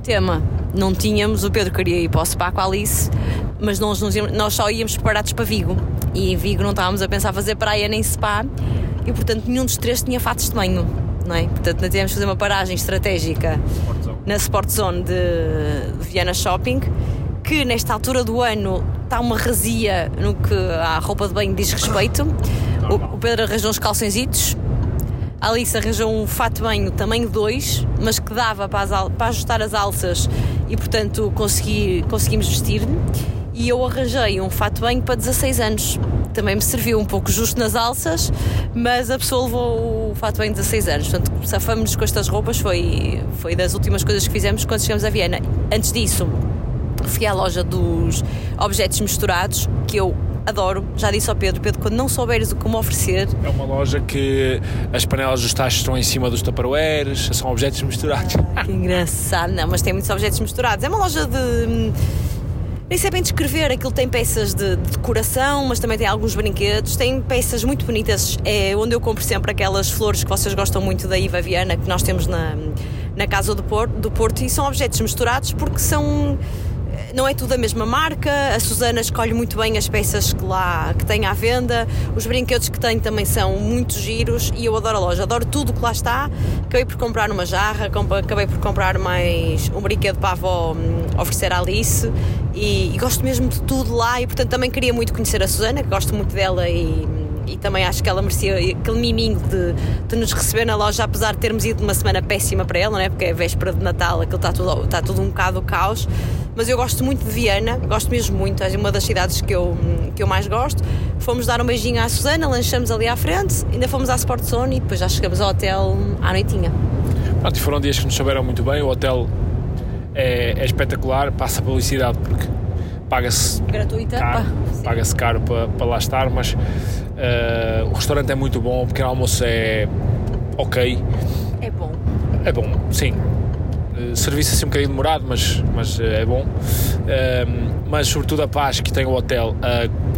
Tema, não tínhamos, o Pedro queria ir para o spa com a Alice, mas nós, nós só íamos preparados para Vigo. E em Vigo não estávamos a pensar fazer praia nem spa, e portanto nenhum dos três tinha fatos de banho, não é? Portanto, nós tivemos que fazer uma paragem estratégica na Sport Zone de, de Viana Shopping, que nesta altura do ano está uma razia no que a roupa de banho diz respeito. O, o Pedro arranjou uns calçõezitos, a Alice arranjou um fato banho tamanho 2, mas que dava para, as para ajustar as alças e, portanto, consegui, conseguimos vestir-lhe. E eu arranjei um fato banho para 16 anos. Também me serviu um pouco justo nas alças, mas a pessoa levou o fato banho de 16 anos. Portanto, safamos-nos com estas roupas, foi, foi das últimas coisas que fizemos quando chegamos a Viena. Antes disso, fui à loja dos objetos misturados, que eu adoro. Já disse ao Pedro, Pedro, quando não souberes o que me oferecer, É uma loja que as panelas dos tachos estão em cima dos tupperwares, são objetos misturados. Que engraçado, não, mas tem muitos objetos misturados. É uma loja de. hum, Nem sei bem descrever, aquilo tem peças de, de decoração, mas também tem alguns brinquedos, tem peças muito bonitas. É onde eu compro sempre aquelas flores que vocês gostam muito da Iva Viana, que nós temos na, na Casa do Porto, do Porto, e são objetos misturados porque são. Não é tudo a mesma marca, a Susana escolhe muito bem as peças que lá que tem à venda, os brinquedos que tem também são muito giros e eu adoro a loja, adoro tudo que lá está. Acabei por comprar uma jarra, acabei por comprar mais um brinquedo para a avó hum, oferecer à Alice. E, e gosto mesmo de tudo lá e portanto também queria muito conhecer a Susana, que gosto muito dela e, e também acho que ela merecia aquele miminho de, de nos receber na loja, apesar de termos ido uma semana péssima para ela, não é? porque é véspera de Natal, aquilo está tudo, está tudo um bocado caos. Mas eu gosto muito de Viana, gosto mesmo muito, é uma das cidades que eu, que eu mais gosto. Fomos dar um beijinho à Susana, lanchamos ali à frente, ainda fomos à Sport Zone e depois já chegamos ao hotel à noitinha. Pronto, e foram dias que nos souberam muito bem. O hotel é, é espetacular, passa publicidade porque paga-se Gratuita? caro, paga-se caro para, para lá estar, mas eh, o restaurante é muito bom, o pequeno almoço é ok, É bom. é bom, sim. Eh, Serviço assim um bocadinho demorado, mas, mas eh, é bom. Ehm, mas sobretudo a paz que tem o hotel.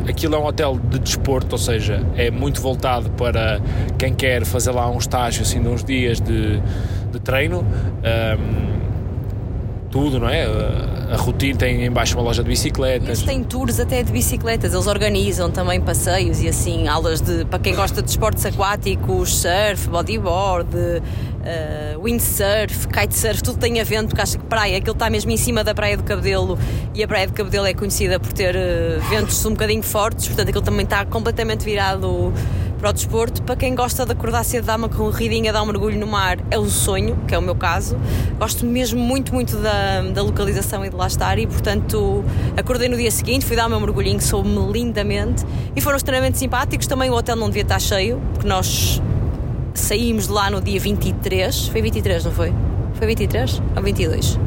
Aquilo é um hotel de desporto, ou seja, é muito voltado para quem quer fazer lá um estágio assim de uns dias de, de treino. Ehm, tudo, não é? A, rotina tem em baixo uma loja de bicicletas. Eles têm tours até de bicicletas, eles organizam também passeios e assim, aulas de para quem gosta de esportes aquáticos, surf, bodyboard, eh, windsurf, kitesurf, tudo tem a vento, porque acho que praia, aquilo está mesmo em cima da Praia do Cabedelo e a Praia do Cabedelo é conhecida por ter eh, ventos um bocadinho fortes, portanto aquilo também está completamente virado para o desporto. Para quem gosta de acordar cedo, dar uma corridinha, dar um mergulho no mar, é um sonho, que é o meu caso. Gosto mesmo muito, muito da, da localização e de lá estar e, portanto, acordei no dia seguinte, fui dar o meu mergulhinho, soube-me lindamente e foram extremamente simpáticos. Também o hotel não devia estar cheio, porque nós saímos de lá no dia 23. Foi 23, não foi? Foi 23 ou 22?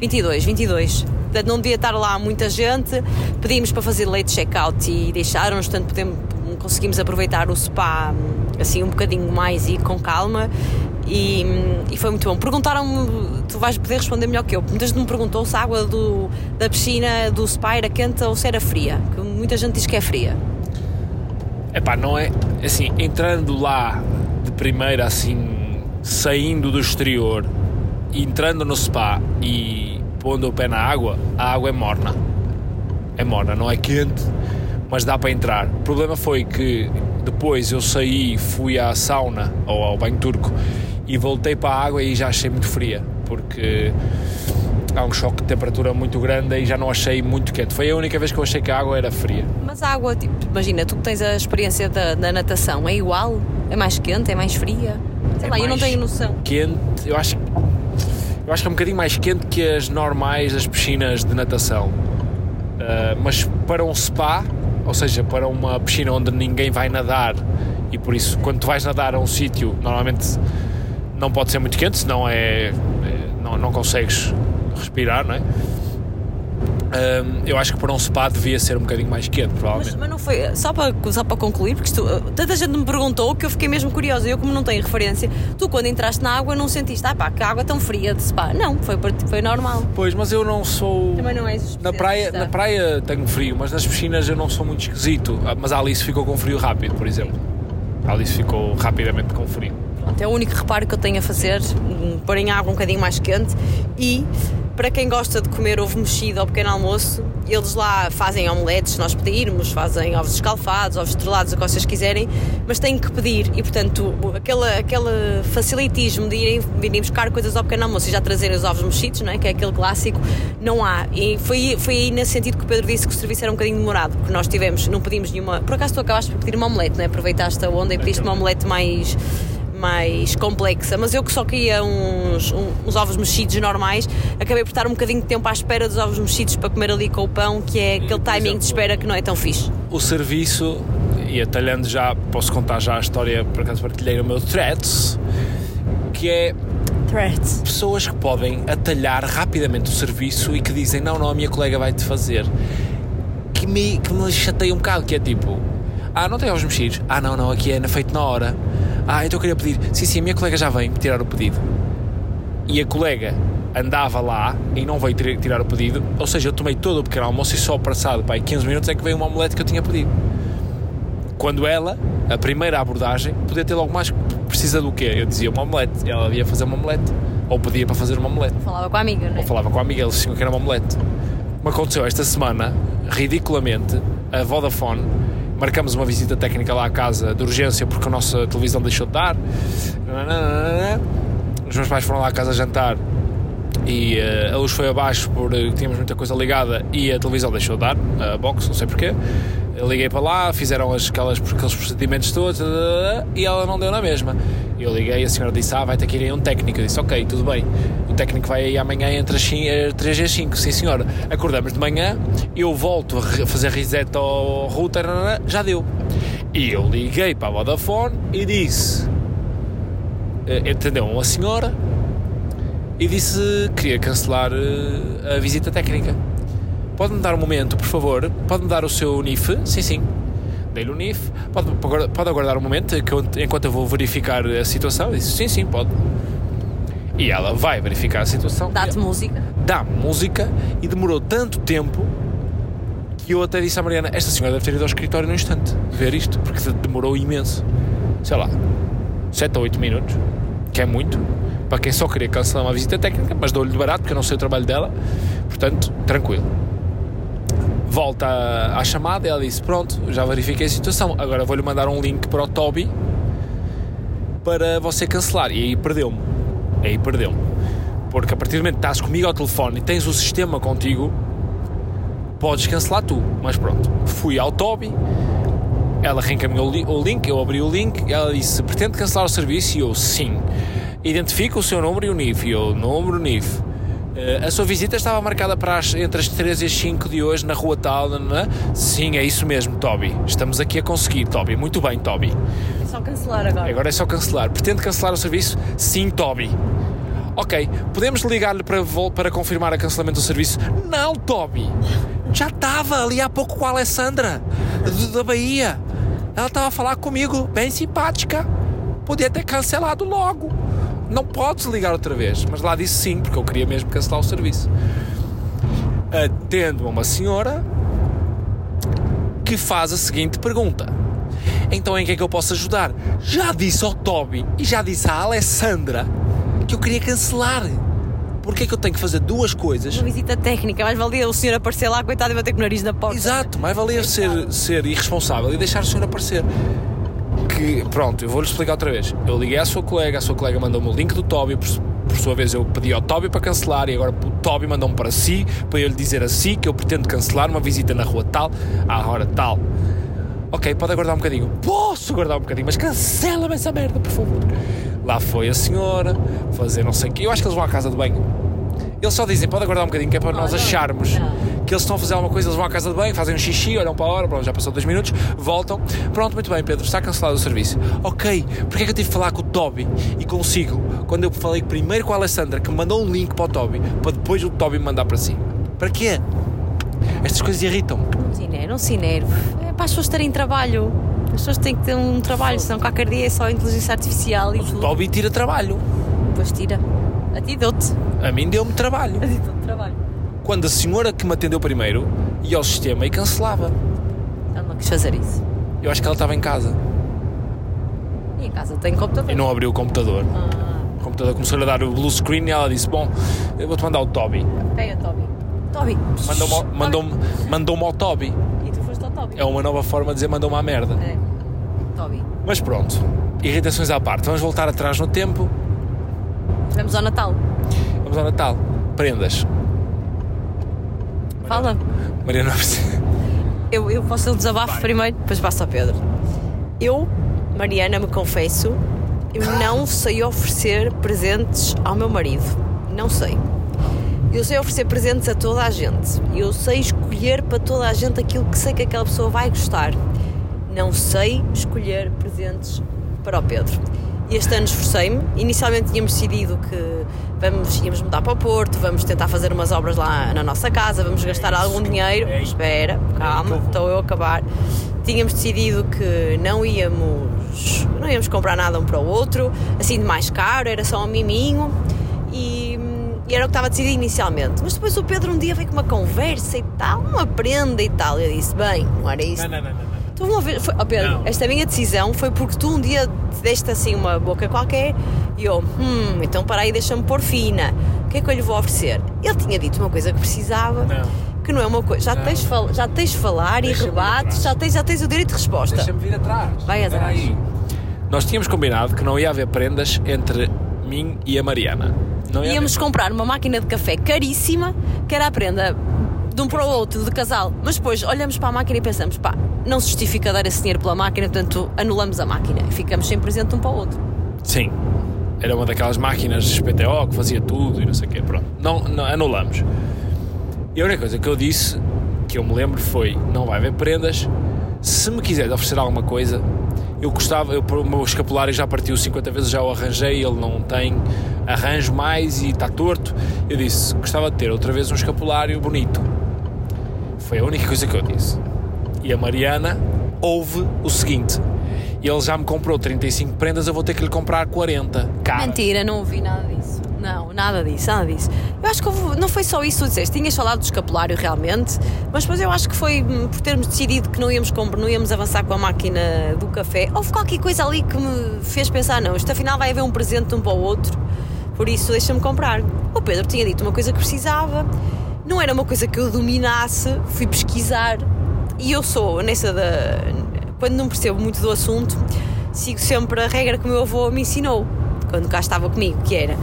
22, 22. Portanto, não devia estar lá muita gente. Pedimos para fazer late check-out e deixaram-nos, portanto, podemos, conseguimos aproveitar o spa assim um bocadinho mais e com calma. E, e foi muito bom. Perguntaram-me, tu vais poder responder melhor que eu. Muita gente me perguntou se a água do, da piscina do spa era quente ou se era fria. Que muita gente diz que é fria. Epá, não é assim, entrando lá de primeira assim, saindo do exterior, entrando no spa e pondo o pé na água, a água é morna. É morna, não é quente, mas dá para entrar. O problema foi que depois eu saí, fui à sauna ou ao banho turco e voltei para a água e já achei muito fria, porque há um choque de temperatura muito grande e já não achei muito quente. Foi a única vez que eu achei que a água era fria. Mas a água, tipo, imagina, tu que tens a experiência da, da natação, é igual? É mais quente? É mais fria? Sei É lá, eu não tenho noção. Quente, eu acho, eu acho que é um bocadinho mais quente que as normais das piscinas de natação. Ah, mas para um spa, ou seja, para uma piscina onde ninguém vai nadar e por isso quando tu vais nadar a um sítio, normalmente não pode ser muito quente, senão é, é- não, não consegues respirar, não é? Ah, eu acho que para um spa devia ser um bocadinho mais quente, Mas, provavelmente. mas não foi, só para, só para concluir, porque tanta gente me perguntou que eu fiquei mesmo curiosa. Eu, como não tenho referência, tu quando entraste na água não sentiste, ah pá, que água tão fria de spa. Não, foi, foi normal. Pois, mas eu não sou. Também não és Na praia, na praia tenho frio, mas nas piscinas eu não sou muito esquisito. Ah, Mas a Alice ficou com frio rápido, por exemplo. A Alice ficou rapidamente com frio. Pronto, é o único reparo que eu tenho a fazer, hum, pôr em água um bocadinho mais quente e para quem gosta de comer ovo mexido ao pequeno almoço, eles lá fazem omeletes, se nós pedirmos, fazem ovos escalfados, ovos estrelados, o que vocês quiserem, mas têm que pedir e portanto aquele, aquele facilitismo de irem, virem buscar coisas ao pequeno almoço e já trazerem os ovos mexidos, não é? que é aquele clássico, não há. E foi, foi aí nesse sentido que o Pedro disse que o serviço era um bocadinho demorado, porque nós tivemos, não pedimos nenhuma. Por acaso tu acabaste por pedir uma omelete, não é? Aproveitaste a onda e pediste uma omelete mais mais complexa, mas eu que só queria uns, uns ovos mexidos normais, acabei por estar um bocadinho de tempo à espera dos ovos mexidos para comer ali com o pão, que é aquele por timing exemplo, de espera que não é tão fixe. O serviço, e atalhando já, posso contar já a história, por acaso partilhei no meu threads, que é Threats. pessoas que podem atalhar rapidamente o serviço e que dizem não, não, a minha colega vai-te fazer. Que me, que me chateia um bocado, que é tipo, ah, não tem ovos mexidos? Ah, não, não, aqui é feito na hora. Ah, então eu queria pedir, sim, sim, a minha colega já vem tirar o pedido. E a colega andava lá e não veio tir- tirar o pedido, ou seja, eu tomei todo o pequeno almoço e só passado, pá, aí 15 minutos é que veio uma omelete que eu tinha pedido. Quando ela, a primeira abordagem, podia ter logo mais, precisa do quê? Eu dizia uma omelete, ela ia fazer uma omelete, ou pedia para fazer uma omelete. Falava com a amiga, não é? Ou falava com a amiga, eles diziam que era uma omelete. Como aconteceu esta semana, ridiculamente, a Vodafone, marcamos uma visita técnica lá à casa de urgência porque a nossa televisão deixou de dar. Os meus pais foram lá à casa jantar e eh, a luz foi abaixo porque tínhamos muita coisa ligada e a televisão deixou de dar, a box, não sei porquê. Eu liguei para lá, fizeram as, aquelas, aqueles procedimentos todos e ela não deu na mesma. Eu liguei, a senhora disse: Ah, vai ter que ir aí um técnico. Eu disse: Ok, tudo bem. O técnico vai aí amanhã entre as 3 e as 5. Sim, senhora. Acordamos de manhã, eu volto a fazer reset ao router, já deu. E eu liguei para a Vodafone e disse: eh, Entendeu? Uma senhora e disse que queria cancelar eh, a visita técnica. Pode-me dar um momento, por favor? Pode-me dar o seu NIF? Sim, sim. Dei-lhe o NIF. Pode, pode aguardar um momento que eu- enquanto eu vou verificar a situação? Eu disse, sim, sim, pode. E ela vai verificar a situação. Dá-te música. Dá música e demorou tanto tempo que eu até disse à Mariana: Esta senhora deve ter ido ao escritório num instante ver isto, porque demorou imenso. Sei lá, 7 ou 8 minutos, que é muito, para quem só queria cancelar uma visita técnica, mas dou-lhe de barato porque eu não sei o trabalho dela, portanto, tranquilo. Volta à, chamada e ela disse: Pronto, já verifiquei a situação, agora vou-lhe mandar um link para o Toby para você cancelar. E aí perdeu-me. Aí perdeu-me. Porque a partir do momento que estás comigo ao telefone e tens o sistema contigo, podes cancelar tu. Mas pronto, fui ao Toby, ela reencaminhou o link, eu abri o link, ela disse: pretende cancelar o serviço? E eu, sim. Identifica o seu número e o NIF. E eu, número NIF. Eh, a sua visita estava marcada para as- entre as 3 e as 5 de hoje na rua tal, não é? Sim, é isso mesmo, Toby. Estamos aqui a conseguir, Toby. Muito bem, Toby. É só cancelar agora. Agora é só cancelar. Pretende cancelar o serviço? Sim, Toby. Ok, podemos ligar-lhe para, para confirmar o cancelamento do serviço? Não, Toby. Já estava ali há pouco com a Alessandra, da Bahia. Ela estava a falar comigo, bem simpática. Podia ter cancelado logo. Não podes ligar outra vez. Mas lá disse sim, porque eu queria mesmo cancelar o serviço. Atendo a uma senhora que faz a seguinte pergunta. Então em que é que eu posso ajudar? Já disse ao Toby e já disse à Alessandra que eu queria cancelar. Porquê é que eu tenho que fazer duas coisas? Uma visita técnica, mais valia o senhor aparecer lá, coitado, e bater com o nariz na porta. Exato, mais valia ser, ser irresponsável e deixar o senhor aparecer. Que, pronto, eu vou-lhe explicar outra vez. Eu liguei à sua colega, a sua colega mandou-me o link do Toby, por sua vez eu pedi ao Toby para cancelar e agora o Toby mandou-me para si, para eu lhe dizer assim que eu pretendo cancelar uma visita na rua tal, à hora tal. Ok, pode aguardar um bocadinho. Posso aguardar um bocadinho, mas cancela-me essa merda, por favor. Lá foi a senhora fazer não sei o quê. Eu acho que eles vão à casa de banho. Eles só dizem, pode aguardar um bocadinho, que é para nós não, acharmos. Que eles estão a fazer alguma coisa, eles vão à casa de banho, fazem um xixi, olham para a hora, pronto, já passou dois minutos, voltam. Pronto, muito bem, Pedro, está cancelado o serviço. Ok, porque é que eu tive de falar com o Toby e consigo, quando eu falei primeiro com a Alessandra, que me mandou um link para o Toby, para depois o Toby me mandar para si? Para quê? Estas coisas se enerve, não se enerve. É para as pessoas terem trabalho. As pessoas têm que ter um trabalho, senão qualquer dia é só inteligência artificial e O tudo. Toby tira trabalho. Depois tira. A ti deu-te. A mim deu-me trabalho. A ti deu-te trabalho. Quando a senhora que me atendeu primeiro ia ao sistema e cancelava. Ela não quis fazer isso. Eu acho que ela estava em casa E em casa tem computador. e não abriu o computador. Ah, O computador começou a dar o blue screen e ela disse: Bom, eu vou-te mandar o Toby. quem é Toby? Toby. Mandou-me ao- mandou-me mandou-me ao Toby. E tu foste ao Toby. É uma nova forma de dizer mandou-me à merda. É. Toby. Mas pronto, irritações à parte. Vamos voltar atrás no tempo. Vamos ao Natal. Vamos ao Natal. Prendas. Fala. Mariana, Eu, eu posso o desabafo primeiro, depois passo ao Pedro. Eu, Mariana, me confesso, eu não sei oferecer presentes ao meu marido. Não sei. Eu sei oferecer presentes a toda a gente. Eu sei escolher para toda a gente aquilo que sei que aquela pessoa vai gostar. Não sei escolher presentes para o Pedro. Este ano esforcei-me. Inicialmente tínhamos decidido que vamos, íamos mudar para o Porto, vamos tentar fazer umas obras lá na nossa casa, vamos gastar algum dinheiro. Espera, calma, estou eu a acabar. Tínhamos decidido que não íamos, não íamos comprar nada um para o outro, assim de mais caro, era só um miminho. E, e era o que estava decidido inicialmente. Mas depois o Pedro um dia veio com uma conversa e tal, uma prenda e tal. Eu disse: Bem, não era isso. não, não, não, não. Foi, oh Pedro, esta minha decisão foi porque tu um dia te deste assim uma boca qualquer e eu, hum, então para aí deixa-me pôr fina. O que é que eu lhe vou oferecer? Ele tinha dito uma coisa que precisava, Não. que não é uma coisa. Já, Não. tens, fal- já tens de falar e rebates, já tens, já tens o direito de resposta. Deixa-me vir atrás. Vai atrás. aí. Nós tínhamos combinado que não ia haver prendas entre mim e a Mariana. Não Íamos haver. comprar uma máquina de café caríssima, que era a prenda de um para o outro, de casal. Mas depois olhamos para a máquina e pensamos, pá, não se justifica dar esse dinheiro pela máquina, portanto anulamos a máquina e ficamos sem presente um para o outro. Sim. Era uma daquelas máquinas PTO que fazia tudo e não sei o quê. Pronto. Não, não, anulamos. E a única coisa que eu disse, que eu me lembro, foi: não vai haver prendas. Se me quiser oferecer alguma coisa, eu gostava, eu, o meu escapulário já partiu 50 vezes, já o arranjei, ele não tem arranjo mais e está torto. Eu disse: gostava de ter outra vez um escapulário bonito. Foi a única coisa que eu disse. E a Mariana ouve o seguinte: ele já me comprou 35 prendas, eu vou ter que lhe comprar 40. Cara, Mentira, não ouvi nada disso. Não, nada disso, nada disso. Eu acho que não foi só isso que tu disseste. Tinhas falado do escapulário realmente, mas depois eu acho que foi hum, por termos decidido que não íamos, não íamos avançar com a máquina do café. Houve qualquer coisa ali que me fez pensar: não, isto afinal vai haver um presente de um para o outro, por isso deixa-me comprar. O Pedro tinha dito uma coisa que precisava, não era uma coisa que eu dominasse, fui pesquisar e eu sou nessa da. Quando não percebo muito do assunto, sigo sempre a regra que o meu avô me ensinou quando cá estava comigo, que era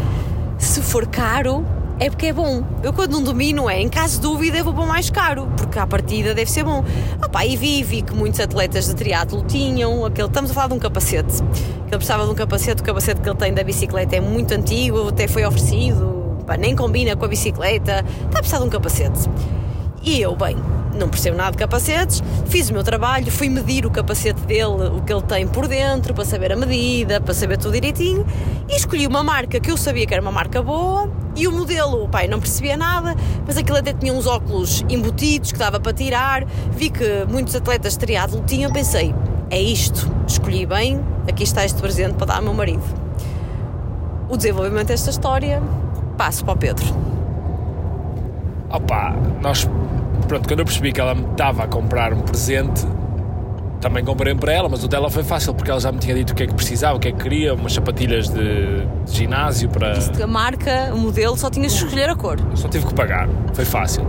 se for caro é porque é bom. Eu quando não domino é, em caso de dúvida eu vou para o mais caro, porque à partida deve ser bom. Ah pá, e vi, vi que muitos atletas de triatlo tinham, aquele, estamos a falar de um capacete, que ele precisava de um capacete, o capacete que ele tem da bicicleta é muito antigo, até foi oferecido, nem combina com a bicicleta, está a precisar de um capacete. E eu, bem, não percebo nada de capacetes, fiz o meu trabalho, fui medir o capacete dele, o que ele tem por dentro, para saber a medida, para saber tudo direitinho, e escolhi uma marca que eu sabia que era uma marca boa, e o modelo, pai, não percebia nada, mas aquilo até tinha uns óculos embutidos que dava para tirar, vi que muitos atletas de triatlo tinham, pensei, é isto, escolhi bem, aqui está este presente para dar ao meu marido. O desenvolvimento desta história, passo para o Pedro. Opa, nós. Pronto, quando eu percebi que ela me estava a comprar um presente, também comprei para ela, mas o dela foi fácil porque ela já me tinha dito o que é que precisava, o que é que queria, umas sapatilhas de, de ginásio para. A marca, o modelo, só tinhas de escolher a cor. Só tive que pagar, foi fácil.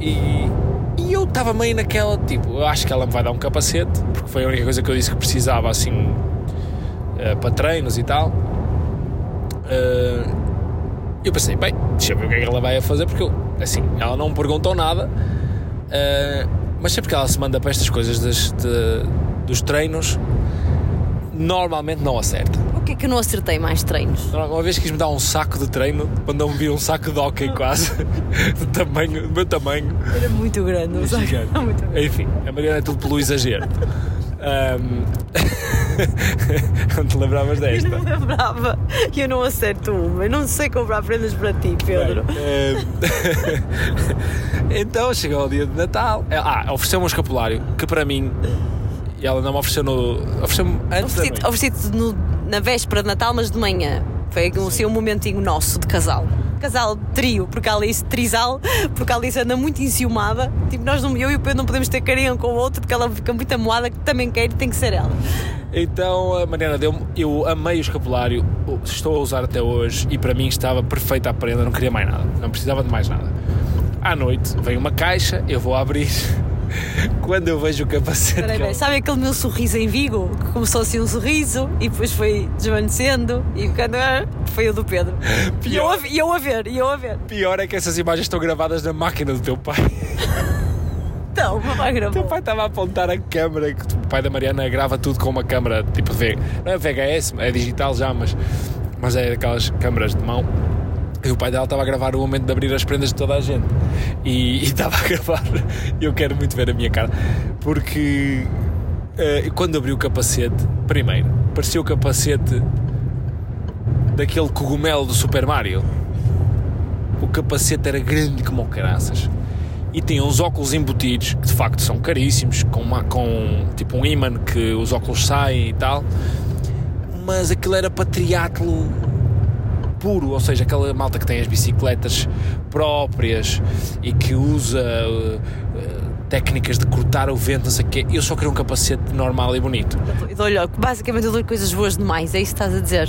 E, e eu estava meio naquela, tipo, eu acho que ela me vai dar um capacete, porque foi a única coisa que eu disse que precisava, assim, eh, para treinos e tal. Uh, eu pensei, bem, deixa eu ver o que é que ela vai a fazer, porque eu, assim, ela não me perguntou nada, uh, mas sempre que ela se manda para estas coisas das, de, dos treinos, normalmente não acerta. O que é que eu não acertei mais treinos? Uma vez quis-me dar um saco de treino, quando me vir um saco de hockey quase, do, tamanho, do meu tamanho. Era muito grande, o saco. Muito grande. Enfim, a Mariana é tudo pelo exagero. Um... não te lembravas desta? Eu não me lembrava. Eu não acerto uma. Eu não sei comprar prendas para ti, Pedro. Bem, um... então chegou o dia de Natal. Ah, ofereceu-me um escapulário que para mim e ela não me ofereceu no. Ofereceu-me antes. Ofereci-te ofereci na véspera de Natal, mas de manhã. Foi assim, um momentinho nosso de casal. Casal trio, porque a Alice, trisal, porque a Alice anda muito enciumada. Tipo, nós não, eu e o Pedro não podemos ter carinho com o outro, porque ela fica muito amoada, que também quer e tem que ser ela. Então Mariana deu eu amei o escapulário, estou a usar até hoje e para mim estava perfeita a prenda, não queria mais nada, não precisava de mais nada. À noite vem uma caixa, eu vou abrir quando eu vejo o capacete. Peraí. Sabe aquele meu sorriso em Vigo? Que começou assim um sorriso e depois foi desvanecendo e quando foi o do Pedro. Pior... E eu a ver, e eu a ver. Pior é que essas imagens estão gravadas na máquina do teu pai. Então, o pai gravou. O teu pai estava a apontar a câmera, que o pai da Mariana grava tudo com uma câmera tipo V. Não é VHS, é digital já, mas, mas é aquelas câmaras de mão e o pai dela estava a gravar o momento de abrir as prendas de toda a gente. E, estava a gravar. Eu quero muito ver a minha cara. Porque uh, quando abri o capacete, primeiro, parecia o capacete daquele cogumelo do Super Mario. O capacete era grande como caraças. E tinha uns óculos embutidos, que de facto são caríssimos, com, uma, com tipo um imã que os óculos saem e tal. Mas aquilo era para triatlo puro, ou seja, aquela malta que tem as bicicletas próprias e que usa uh, técnicas de cortar o vento, não sei o quê. Eu só queria um capacete normal e bonito. Olha, basicamente eu dou coisas boas demais, é isso que estás a dizer?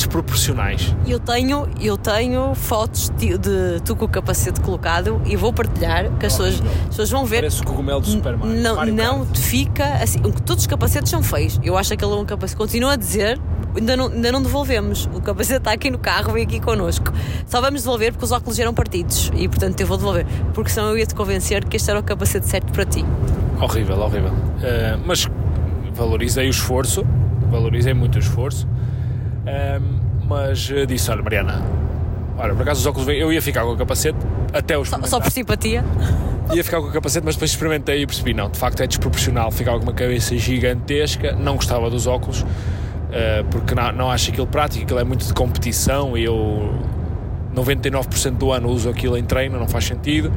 Desproporcionais. Eu tenho, eu tenho fotos de, de tu com o capacete colocado e vou partilhar, que as, pessoas, as pessoas vão ver. Parece o cogumelo do Superman. Não, não te fica assim. Todos os capacetes são feios. Eu acho que aquele é um capacete. Continuo a dizer, ainda não, ainda não devolvemos. O capacete está aqui no carro, vem aqui connosco. Só vamos devolver porque os óculos eram partidos e portanto eu vou devolver. Porque senão eu ia te convencer que este era o capacete certo para ti. Horrível, horrível. Uh, mas valorizei o esforço, valorizei muito o esforço. Um, mas eh, disse: Olha, Mariana, olha, por acaso os óculos eu ia ficar com o capacete até os. Só, só por simpatia? Ia ficar com o capacete, mas depois experimentei e percebi: não, de facto é desproporcional. Ficava com uma cabeça gigantesca, não gostava dos óculos, uh, porque não, não acho aquilo prático, aquilo é muito de competição e eu 99% do ano uso aquilo em treino, não faz sentido.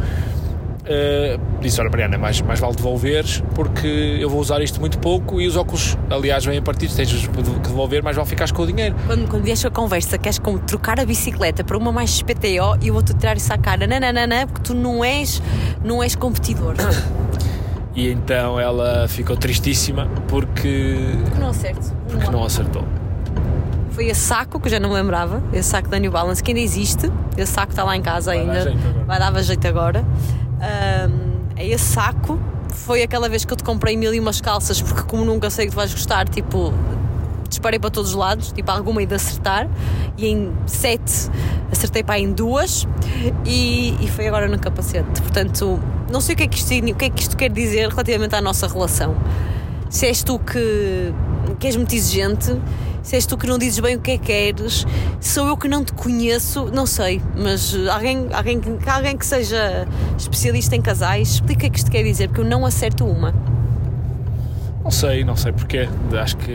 Uh, disse: Olha, Mariana, mais, mais vale devolveres porque eu vou usar isto muito pouco e os óculos, aliás, vêm a partir, tens que devolver, mais vale ficares com o dinheiro. Quando, quando vieste a conversa, queres como trocar a bicicleta para uma mais PTO e eu vou-te tirar isso à cara, não, não, não, não, porque tu não és, não és competidor. E então ela ficou tristíssima porque. Porque não acertou. Porque não acertou. Foi esse saco que eu já não me lembrava, esse saco da New Balance que ainda existe, esse saco está lá em casa Vai ainda. Dar Vai dar jeito agora um, a esse saco. Foi aquela vez que eu te comprei mil e umas calças, porque como nunca sei que vais gostar, tipo, disparei para todos os lados, tipo, alguma de acertar, e em sete acertei para em duas, e, e foi agora no capacete. Portanto, não sei o que, é que isto, o que é que isto quer dizer relativamente à nossa relação. Se és tu que, que és muito exigente, se és tu que não dizes bem o que é que queres, sou eu que não te conheço, não sei, mas alguém, alguém, alguém que seja especialista em casais, explica o que isto quer dizer, porque eu não acerto uma. Não sei, não sei porquê. Acho que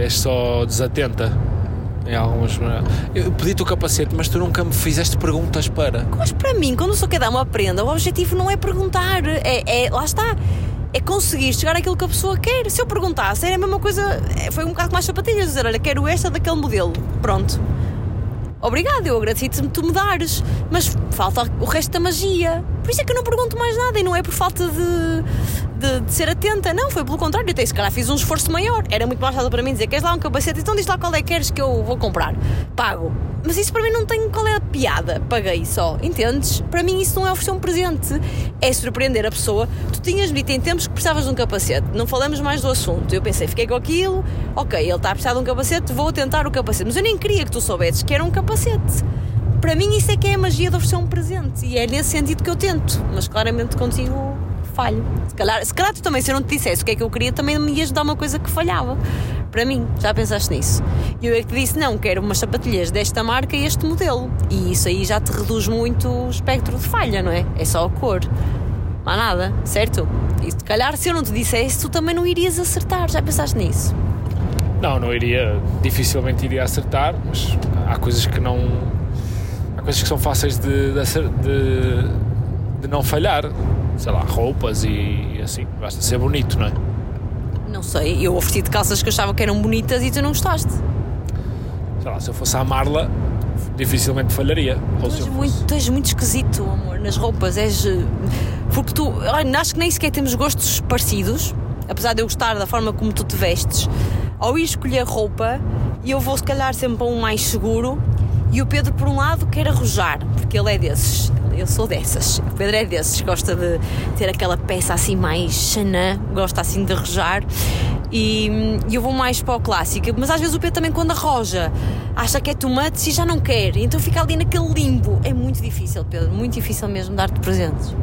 és só desatenta. Em algumas. Eu pedi-te o capacete, mas tu nunca me fizeste perguntas para. Mas para mim, quando sou dar uma prenda, o objetivo não é perguntar, é, é lá está é conseguir chegar àquilo que a pessoa quer. Se eu perguntasse, era a mesma coisa, é, foi um bocado mais sapatilhas, dizer, olha, quero esta daquele modelo. Pronto. Obrigado, eu agradeci-te tu me dares. Mas falta o resto da magia. Por isso é que eu não pergunto mais nada e não é por falta de, de, de ser atenta, não, foi pelo contrário. Até se calhar fiz um esforço maior. Era muito mais fácil para mim dizer: queres lá um capacete? Então diz lá qual é que queres que eu vou comprar. Pago. Mas isso para mim não tem qual é a piada. Paguei só, entendes? Para mim isso não é oferecer um presente, é surpreender a pessoa. Tu tinhas-me dito em tempos que precisavas de um capacete, não falamos mais do assunto. Eu pensei, fiquei com aquilo, ok, ele está a precisar de um capacete, vou tentar o capacete. Mas eu nem queria que tu soubesses que era um capacete para mim isso é que é a magia de oferecer um presente e é nesse sentido que eu tento, mas claramente contigo falho. Se calhar, se calhar tu também, se eu não te dissesse o que é que eu queria, também me ias dar uma coisa que falhava. Para mim, já pensaste nisso? E eu é que te disse: não, quero umas sapatilhas desta marca e este modelo. E isso aí já te reduz muito o espectro de falha, não é? É só a cor. Não há nada, certo? E se calhar, se eu não te dissesse, tu também não irias acertar. Já pensaste nisso? Não, não iria, dificilmente iria acertar, mas há coisas que não coisas que são fáceis de, de, de, não falhar. Sei lá, roupas e assim. Basta ser bonito, não é? Não sei, eu ofereci de calças que eu achava que eram bonitas e tu não gostaste. Sei lá, se eu fosse à Marla, dificilmente falharia. Tu és, muito, tu és muito esquisito, amor, nas roupas. És. Eh, porque tu. Olha, acho que nem sequer temos gostos parecidos, apesar de eu gostar da forma como tu te vestes. Ao ir escolher roupa, eu vou se calhar sempre a um mais seguro e o Pedro, por um lado, quer arrojar, porque ele é desses. Eu sou dessas. O Pedro é desses, gosta de ter aquela peça assim mais chanã, gosta assim de arrojar. E, e eu vou mais para o clássico. Mas às vezes o Pedro também, quando arroja, acha que é tomates e já não quer. Então fica ali naquele limbo. É muito difícil, Pedro, muito difícil mesmo dar-te presentes.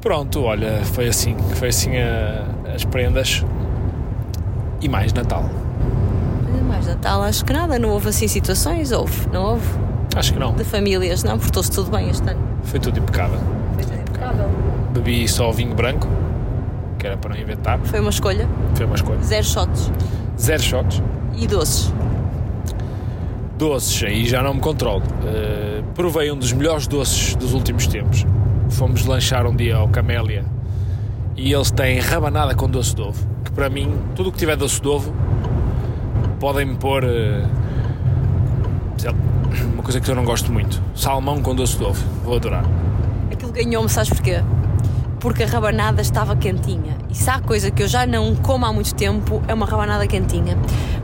Pronto, olha, foi assim, foi assim a, as prendas e mais Natal. Natal acho que nada, não houve assim situações, houve, não houve? Acho que não. De famílias, não? Portou-se tudo bem este ano. Foi tudo impecável. Foi tudo impecável. Bebi só vinho branco, que era para não inventar. Foi uma escolha? Foi uma escolha. Zero shots? Zero shots. E doces? Doces, aí já não me controlo. Uh, provei um dos melhores doces dos últimos tempos. Fomos lanchar um dia ao Camélia e eles têm rabanada com doce de ovo. Que para mim, tudo o que tiver doce de ovo podem-me pôr uh, uma coisa que eu não gosto muito: salmão com doce de ovo. Vou adorar. Aquilo ganhou-me, sabes porquê? Porque a rabanada estava quentinha. E se há coisa que eu já não como há muito tempo, é uma rabanada quentinha.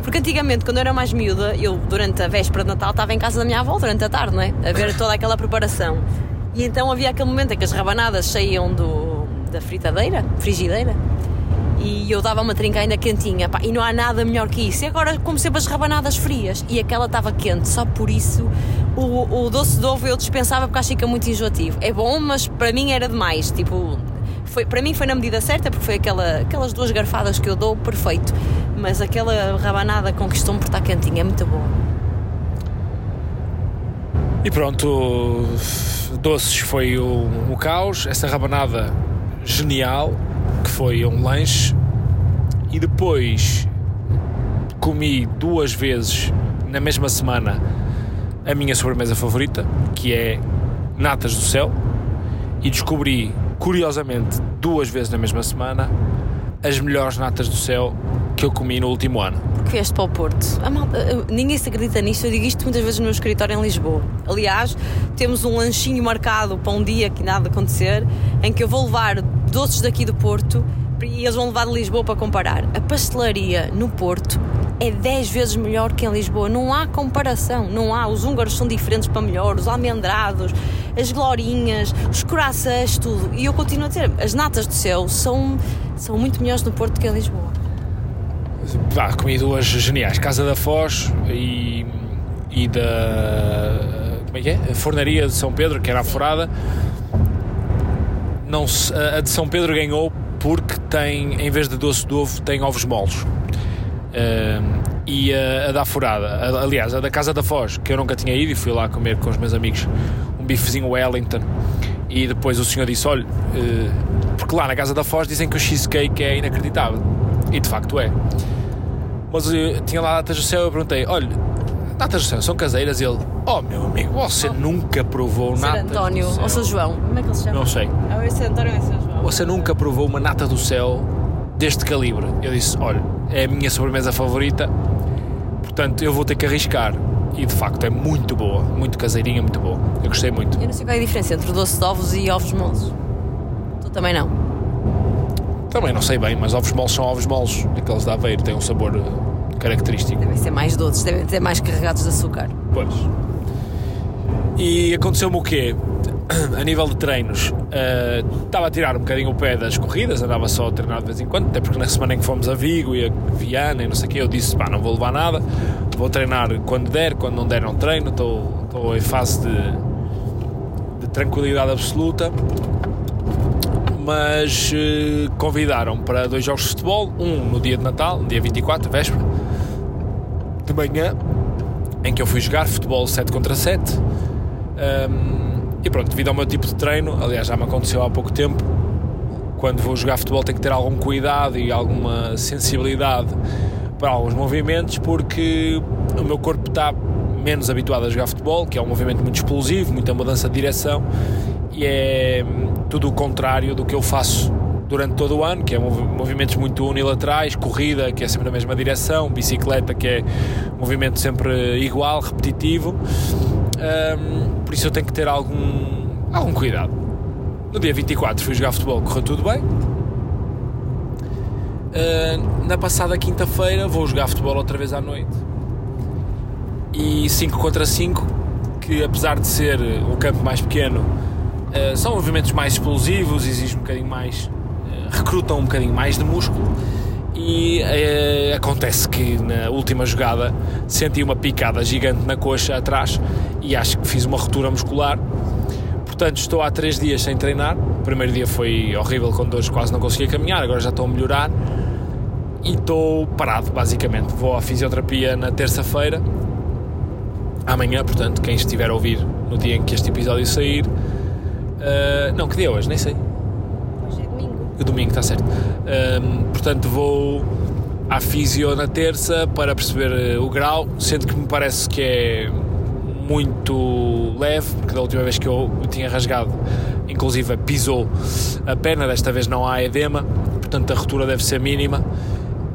Porque antigamente, quando eu era mais miúda, eu durante a véspera de Natal estava em casa da minha avó durante a tarde, não é? A ver toda aquela preparação. E então havia aquele momento em que as rabanadas saíam do, da fritadeira, frigideira, e eu dava uma trinca ainda quentinha, pá, e não há nada melhor que isso. E agora, como sempre, as rabanadas frias, e aquela estava quente, só por isso o, o doce de ovo eu dispensava porque acho que fica muito enjoativo. É bom, mas para mim era demais, tipo, foi, para mim foi na medida certa, porque foi aquela, aquelas duas garfadas que eu dou, perfeito. Mas aquela rabanada conquistou-me por estar quentinha, é muito bom. E pronto, doces foi o, o caos, essa rabanada genial, que foi um lanche, e depois comi duas vezes na mesma semana a minha sobremesa favorita, que é natas do céu, e descobri, curiosamente, duas vezes na mesma semana, as melhores natas do céu que eu comi no último ano. Porque vieste para o Porto. ninguém se acredita nisso, eu digo isto muitas vezes no meu escritório em Lisboa. Aliás, temos um lanchinho marcado para um dia que nada acontecer, em que eu vou levar doces daqui do Porto e eles vão levar de Lisboa para comparar. A pastelaria no Porto é 10 vezes melhor que em Lisboa. Não há comparação, não há. Os húngaros são diferentes para melhor, os almendrados, as glorinhas, os corações, tudo. E eu continuo a dizer, as natas do céu são, são muito melhores no Porto que em Lisboa. Ah, comi duas geniais, Casa da Foz e, e da como é que é? A Fornaria de São Pedro, que era a Forada. Não, a de São Pedro ganhou porque tem, em vez de doce de ovo, tem ovos moles. Uh, e a, a, da Furada, a, aliás, a da Casa da Foz, que eu nunca tinha ido e fui lá comer com os meus amigos um bifezinho Wellington. E depois o senhor disse: Olha, uh, porque lá na Casa da Foz dizem que o cheesecake é inacreditável. E de facto é. Mas eu tinha lá datas do céu eu perguntei: Olha, datas do céu são caseiras? E ele: Oh meu amigo, você oh. nunca provou nada. António ou São João, como é que ele se chama? Não sei. É o António ou São João? Você nunca provou uma nata do céu deste calibre? Eu disse: Olha, é a minha sobremesa favorita, portanto eu vou ter que arriscar. e de facto é muito boa, muito caseirinha, muito boa. Eu gostei muito. Eu não sei qual é a diferença entre doce de ovos e ovos moles. Tu também não. Também não sei bem, mas ovos moles são ovos moles, aqueles de Aveiro, têm um sabor uh, característico. Devem ser mais doces, devem ser mais carregados de açúcar. Pois. E aconteceu-me o quê? A nível de treinos, uh, estava a tirar um bocadinho o pé das corridas, andava só a treinar de vez em quando, até porque na semana em que fomos a Vigo e a Viana e não sei o quê, eu disse, pá, não vou levar nada, vou treinar quando der, quando não der não treino, estou, estou em fase de, de tranquilidade absoluta. Mas uh, convidaram para dois jogos de futebol, um no dia de Natal, dia 24, véspera, de manhã, em que eu fui jogar futebol 7 contra 7. Um, e pronto, devido ao meu tipo de treino, aliás já me aconteceu há pouco tempo, quando vou jogar futebol tenho que ter algum cuidado e alguma sensibilidade para alguns movimentos, porque o meu corpo está menos habituado a jogar futebol, que é um movimento muito explosivo, muita mudança de direção, e é tudo o contrário do que eu faço durante todo o ano, que é movimentos muito unilaterais, corrida, que é sempre na mesma direção, bicicleta, que é movimento sempre igual, repetitivo. Um, por isso eu tenho que ter algum, algum cuidado. No dia 24 fui jogar futebol, correu tudo bem. Uh, na passada quinta-feira vou jogar futebol outra vez à noite. E 5 contra 5, que apesar de ser um campo mais pequeno, uh, são movimentos mais explosivos, exigem um bocadinho mais. Uh, recrutam um bocadinho mais de músculo e é, acontece que na última jogada senti uma picada gigante na coxa atrás e acho que fiz uma ruptura muscular. Portanto, estou há três dias sem treinar. O primeiro dia foi horrível, com dores quase não conseguia caminhar, agora já estou a melhorar e estou parado, basicamente. Vou à fisioterapia na terça-feira, amanhã, portanto, quem estiver a ouvir no dia em que este episódio sair. Uh, não, que dia é hoje? Nem sei. O domingo, está certo. Um, portanto, vou à fisio na terça para perceber eh, o grau, sendo que me parece que é muito leve, porque da última vez que eu tinha rasgado, inclusive pisou a perna, desta vez não há edema, portanto a ruptura deve ser mínima,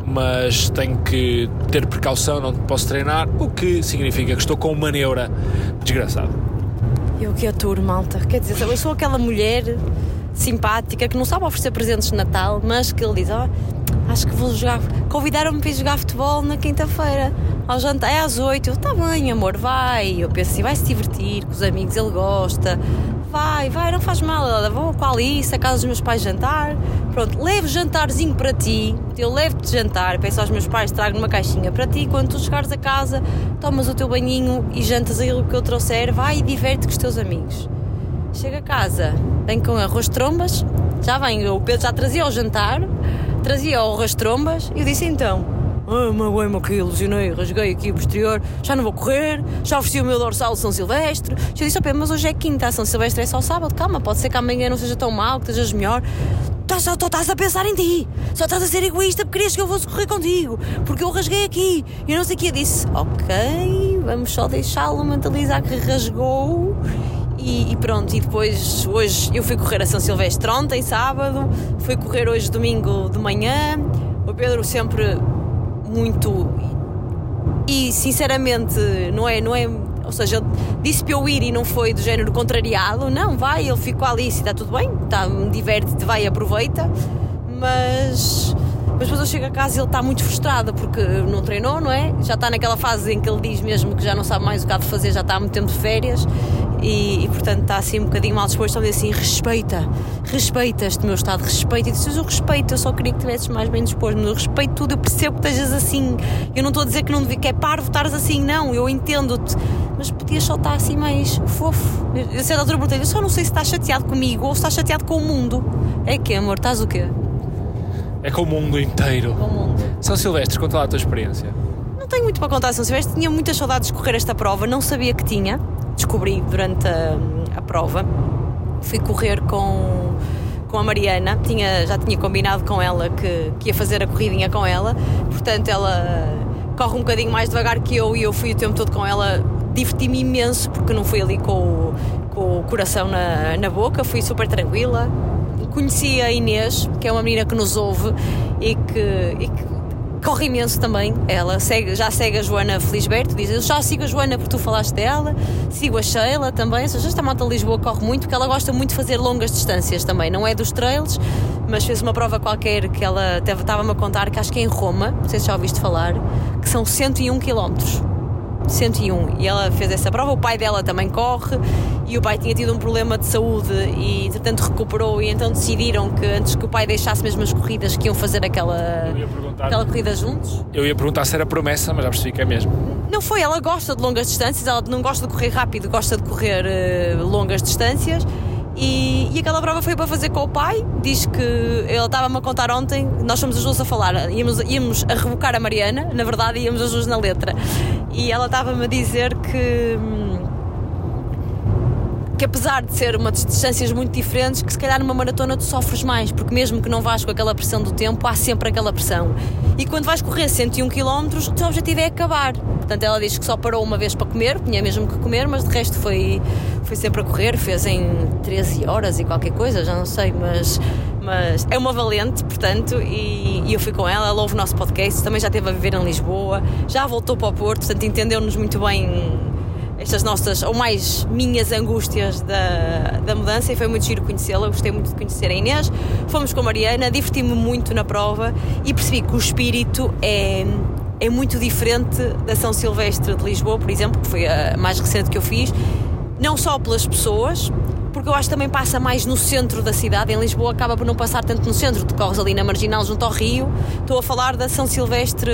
mas tenho que ter precaução, não posso treinar, o que significa que estou com uma neura desgraçado. Eu que aturo, malta. Quer dizer, eu sou aquela mulher simpática, que não sabe oferecer presentes de Natal, mas que ele diz: oh, acho que vou jogar. Convidaram-me para ir jogar futebol na quinta-feira. Ao jantar é às oito. Está bem, amor, vai. Eu penso assim: vai se divertir com os amigos, ele gosta. Vai, vai, não faz mal. Vou com a Alice, a casa dos meus pais jantar. Pronto, levo jantarzinho para ti. Eu levo-te jantar. Peço aos meus pais, trago uma caixinha para ti. Quando tu chegares a casa, tomas o teu banhinho e jantas aquilo que eu trouxer. Vai e diverte com os teus amigos. Chega a casa, vem com arroz de trombas, já vem, o Pedro já trazia ao jantar, trazia o arroz de trombas, e eu disse então, ah, magoei-me aqui, ilusionei, rasguei aqui o posterior, já não vou correr, já ofereci o meu dorsal São Silvestre. Já disse, oh, Pedro, mas hoje é quinta, São Silvestre é só sábado, calma, pode ser que amanhã não seja tão mal, que estejas melhor. Estás, só estás a pensar em ti, só estás a ser egoísta porque querias que eu fosse correr contigo, porque eu rasguei aqui. E não sei o que, eu disse, ok, vamos só deixá-lo mentalizar que rasgou e, e, pronto, e depois hoje eu fui correr a São Silvestre ontem, sábado, fui correr hoje domingo de manhã. O Pedro sempre muito e sinceramente não é, não é, ou seja, disse para eu ir e não foi do género contrariado, não, vai, ele ficou ali, se está tudo bem, está, diverte-te, vai, aproveita, mas mas depois eu chego a casa e ele está muito frustrado porque não treinou, não é? Já está naquela fase em que ele diz mesmo que já não sabe mais o que há de fazer, já está há muito tempo de férias e, e, portanto está assim um bocadinho mal disposto. Então assim: respeita, respeita este meu estado, respeita. E disse: Eu respeito, eu só queria que estivesses mais bem disposto, mas eu respeito tudo, eu percebo que estejas assim. Eu não estou a dizer que, não devia, que é parvo estares assim, não, eu entendo-te, mas podias só estar assim mais fofo. Eu, a certa altura perguntei: Eu só não sei se estás chateado comigo ou se estás chateado com o mundo. É que, amor, estás o quê? É com o mundo inteiro. Com o mundo. São Silvestre, conta lá a tua experiência. Não tenho muito para contar São Silvestre, tinha muitas saudades de correr esta prova, não sabia que tinha descobri durante a, a prova. Fui correr com, com a Mariana, tinha, já tinha combinado com ela que, que ia fazer a corridinha com ela, portanto ela corre um bocadinho mais devagar que eu e eu fui o tempo todo com ela. Diverti-me imenso porque não fui ali com o, com o coração na, na boca, fui super tranquila. Conheci a Inês, que é uma menina que nos ouve e que, e que corre imenso também. Ela segue, já segue a Joana Felisberto, diz: Eu já sigo a Joana porque tu falaste dela, sigo a Sheila também. Ou seja, esta malta de Lisboa corre muito porque ela gosta muito de fazer longas distâncias também. Não é dos trails, mas fez uma prova qualquer que ela estava-me a contar, que acho que é em Roma, não sei se já ouviste falar, que são 101 km. 101 e ela fez essa prova. O pai dela também corre e o pai tinha tido um problema de saúde e entretanto recuperou e então decidiram que antes que o pai deixasse mesmo as corridas que iam fazer aquela, aquela corrida juntos. Eu ia perguntar se era promessa, mas já percebi que é mesmo. Não foi, ela gosta de longas distâncias, ela não gosta de correr rápido, gosta de correr uh, longas distâncias. E, e, aquela prova foi para fazer com o pai. Diz que ele estava-me a contar ontem. Nós somos os dois a falar. Íamos, íamos a revocar a Mariana, na verdade, íamos os dois na letra. E ela estava-me a dizer que. Que apesar de ser uma distâncias muito diferentes, que se calhar numa maratona tu sofres mais, porque mesmo que não vais com aquela pressão do tempo, há sempre aquela pressão. E quando vais correr 101 km, o teu objetivo é acabar. Portanto, ela diz que só parou uma vez para comer, tinha mesmo que comer, mas de resto foi, foi sempre a correr, fez em 13 horas e qualquer coisa, já não sei, mas, mas é uma valente, portanto, e, e eu fui com ela, ela ouve o nosso podcast, também já esteve a viver em Lisboa, já voltou para o Porto, portanto, entendeu-nos muito bem estas nossas, ou mais minhas angústias da, da mudança e foi muito giro conhecê-la, gostei muito de conhecer a Inês. Fomos com a Mariana, diverti-me muito na prova e percebi que o espírito é, é muito diferente da São Silvestre de Lisboa, por exemplo, que foi a mais recente que eu fiz, não só pelas pessoas, porque eu acho que também passa mais no centro da cidade. Em Lisboa acaba por não passar tanto no centro, tu corres ali na marginal junto ao rio. Estou a falar da São Silvestre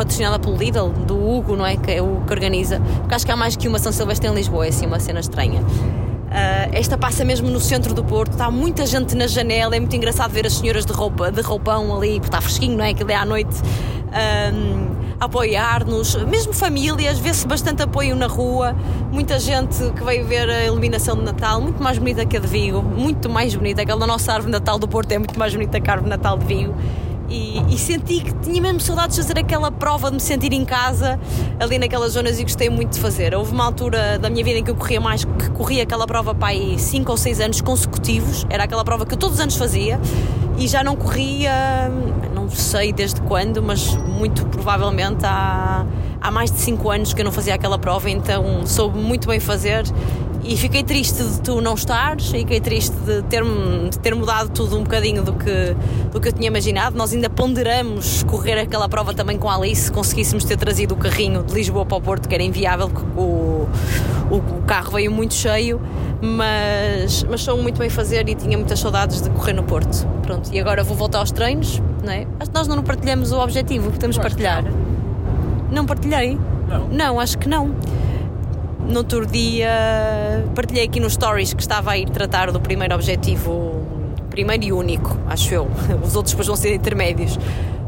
patrocinada pelo Lidl, do Hugo, não é? Que é o que organiza. Porque acho que há mais que uma São Silvestre em Lisboa, é assim uma cena estranha. Uh, esta passa mesmo no centro do Porto, está muita gente na janela, é muito engraçado ver as senhoras de roupa, de roupão ali, porque está fresquinho, não é? Aquilo é à noite. Um, apoiar-nos, mesmo famílias, vê-se bastante apoio na rua, muita gente que veio ver a iluminação de Natal, muito mais bonita que a de Vigo, muito mais bonita, aquela nossa árvore de Natal do Porto é muito mais bonita que a árvore de Natal de Vigo. E, e, senti que tinha mesmo saudades de fazer aquela prova de me sentir em casa ali naquelas zonas e gostei muito de fazer. Houve uma altura da minha vida em que eu corria mais, que corria aquela prova para aí 5 ou 6 anos consecutivos, era aquela prova que eu todos os anos fazia e já não corria, não sei desde quando, mas muito provavelmente há, há mais de 5 anos que eu não fazia aquela prova, então soube muito bem fazer e fiquei triste de tu não estares, fiquei triste de ter, de ter mudado tudo um bocadinho do que, do que eu tinha imaginado. Nós ainda ponderamos correr aquela prova também com a Alice, se conseguíssemos ter trazido o carrinho de Lisboa para o Porto, que era inviável, porque o, o, o carro veio muito cheio, mas, mas sou muito bem fazer e tinha muitas saudades de correr no Porto. Pronto, e agora vou voltar aos treinos, não é? Acho que nós não partilhamos o objetivo, podemos partilhar. Não partilhei? Não. Não, acho que não no outro dia partilhei aqui nos stories que estava a ir tratar do primeiro objetivo, primeiro e único, acho eu. Os outros depois vão ser intermédios.